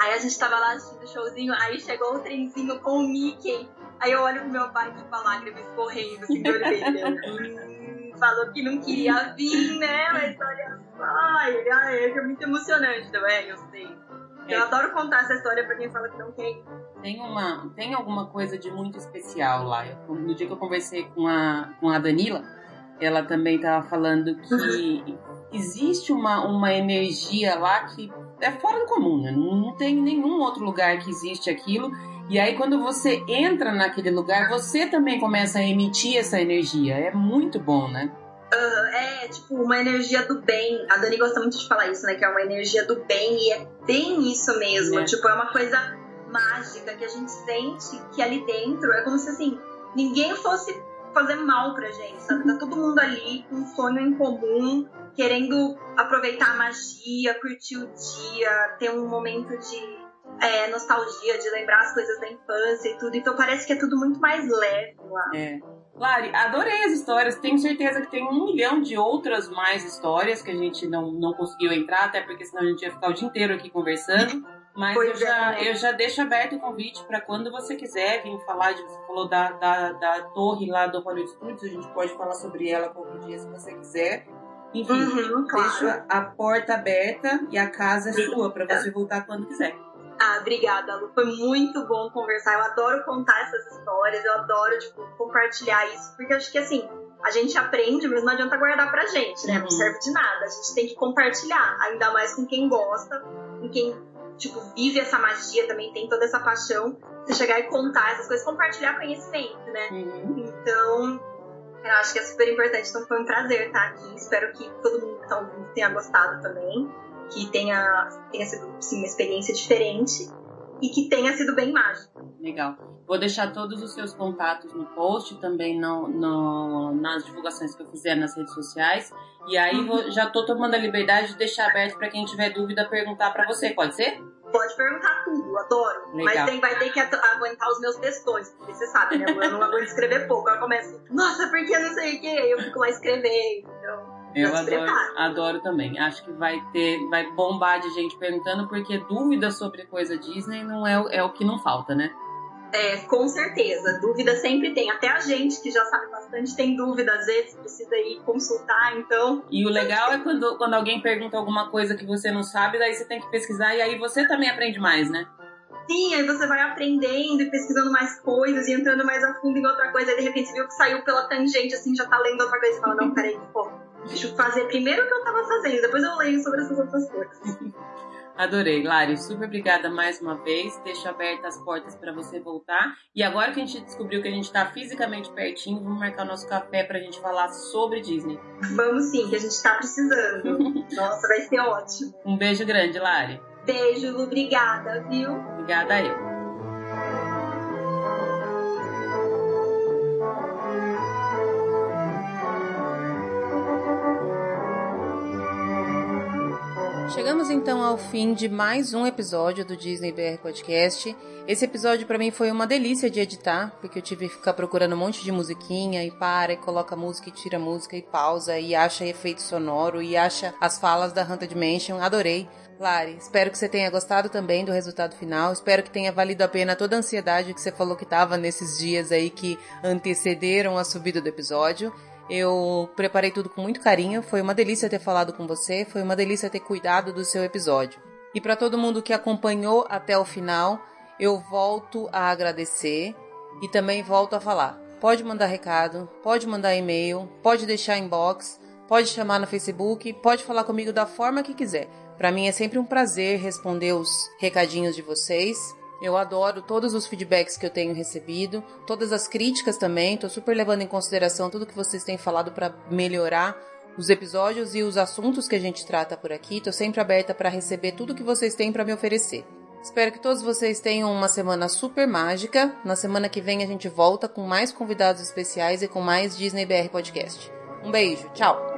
Aí a gente tava lá assistindo o showzinho, aí chegou o trenzinho com o Mickey. Aí eu olho pro meu pai, tipo, a lágrima escorrendo, assim, do olho dele. Hum, falou que não queria vir, né? Mas olha só, ele é, é muito emocionante também, eu sei. Eu é. adoro contar essa história pra quem fala que não quer. Tem, uma, tem alguma coisa de muito especial lá. Eu, no dia que eu conversei com a, com a Danila, ela também estava falando que existe uma, uma energia lá que é fora do comum, né? Não, não tem nenhum outro lugar que existe aquilo. E aí, quando você entra naquele lugar, você também começa a emitir essa energia. É muito bom, né? Uh, é, tipo, uma energia do bem. A Dani gosta muito de falar isso, né? Que é uma energia do bem e é bem isso mesmo. É. Tipo, é uma coisa mágica que a gente sente que ali dentro é como se assim, ninguém fosse fazer mal pra gente, sabe? Tá todo mundo ali com um sonho em comum, querendo aproveitar a magia, curtir o dia, ter um momento de é, nostalgia, de lembrar as coisas da infância e tudo. Então parece que é tudo muito mais leve lá. É. Lari, adorei as histórias. Tenho certeza que tem um milhão de outras mais histórias que a gente não, não conseguiu entrar, até porque senão a gente ia ficar o dia inteiro aqui conversando. Mas eu já, é. eu já deixo aberto o convite para quando você quiser vir falar de. Você falou da, da, da torre lá do Hollywood Studios, a gente pode falar sobre ela qualquer dia se você quiser. Enfim, uhum, claro. deixa a porta aberta e a casa é sua para você voltar quando quiser. Ah, obrigada, Lu. Foi muito bom conversar. Eu adoro contar essas histórias, eu adoro, tipo, compartilhar isso, porque acho que, assim, a gente aprende, mas não adianta guardar pra gente, né? Não uhum. serve de nada. A gente tem que compartilhar, ainda mais com quem gosta, com quem, tipo, vive essa magia também, tem toda essa paixão. Você chegar e contar essas coisas, compartilhar conhecimento, né? Uhum. Então, eu acho que é super importante. Então, foi um prazer estar aqui. Espero que todo mundo que está ouvindo tenha gostado também que tenha, tenha sido sim, uma experiência diferente e que tenha sido bem mágico. Legal. Vou deixar todos os seus contatos no post, também no, no nas divulgações que eu fizer nas redes sociais. E aí vou, já tô tomando a liberdade de deixar aberto para quem tiver dúvida perguntar para você, pode ser? Pode perguntar tudo, adoro. Legal. Mas tem, vai ter que aguentar os meus textões, porque você sabe, né? Eu não aguento escrever pouco. Ela começa, nossa, por que não sei o quê? Eu fico lá escrevendo. Então, eu adoro, adoro também. Acho que vai ter, vai bombar de gente perguntando, porque dúvida sobre coisa Disney não é, é o que não falta, né? É, com certeza. Dúvida sempre tem. Até a gente que já sabe bastante tem dúvida, às vezes precisa ir consultar, então. E o legal é quando, quando alguém pergunta alguma coisa que você não sabe, daí você tem que pesquisar e aí você também aprende mais, né? Sim, aí você vai aprendendo e pesquisando mais coisas e entrando mais a fundo em outra coisa, e de repente você viu que saiu pela tangente, assim, já tá lendo outra coisa e fala, não, peraí, pô, Deixa eu fazer primeiro o que eu tava fazendo, depois eu leio sobre essas outras coisas. [laughs] Adorei, Lari. Super obrigada mais uma vez. Deixo abertas as portas para você voltar. E agora que a gente descobriu que a gente está fisicamente pertinho, vamos marcar o nosso café para a gente falar sobre Disney. Vamos sim, que a gente está precisando. [laughs] Nossa, vai ser ótimo. Um beijo grande, Lari. Beijo, Lu. Obrigada, viu? Obrigada eu. Chegamos então ao fim de mais um episódio do Disney BR Podcast. Esse episódio para mim foi uma delícia de editar, porque eu tive que ficar procurando um monte de musiquinha e para e coloca música e tira música e pausa e acha efeito sonoro e acha as falas da Haunted Mansion. Adorei. Lari, espero que você tenha gostado também do resultado final. Espero que tenha valido a pena toda a ansiedade que você falou que estava nesses dias aí que antecederam a subida do episódio. Eu preparei tudo com muito carinho, foi uma delícia ter falado com você, foi uma delícia ter cuidado do seu episódio. E para todo mundo que acompanhou até o final, eu volto a agradecer e também volto a falar. Pode mandar recado, pode mandar e-mail, pode deixar inbox, pode chamar no Facebook, pode falar comigo da forma que quiser. Para mim é sempre um prazer responder os recadinhos de vocês. Eu adoro todos os feedbacks que eu tenho recebido, todas as críticas também. Tô super levando em consideração tudo que vocês têm falado para melhorar os episódios e os assuntos que a gente trata por aqui. Tô sempre aberta para receber tudo que vocês têm para me oferecer. Espero que todos vocês tenham uma semana super mágica. Na semana que vem a gente volta com mais convidados especiais e com mais Disney BR Podcast. Um beijo, tchau!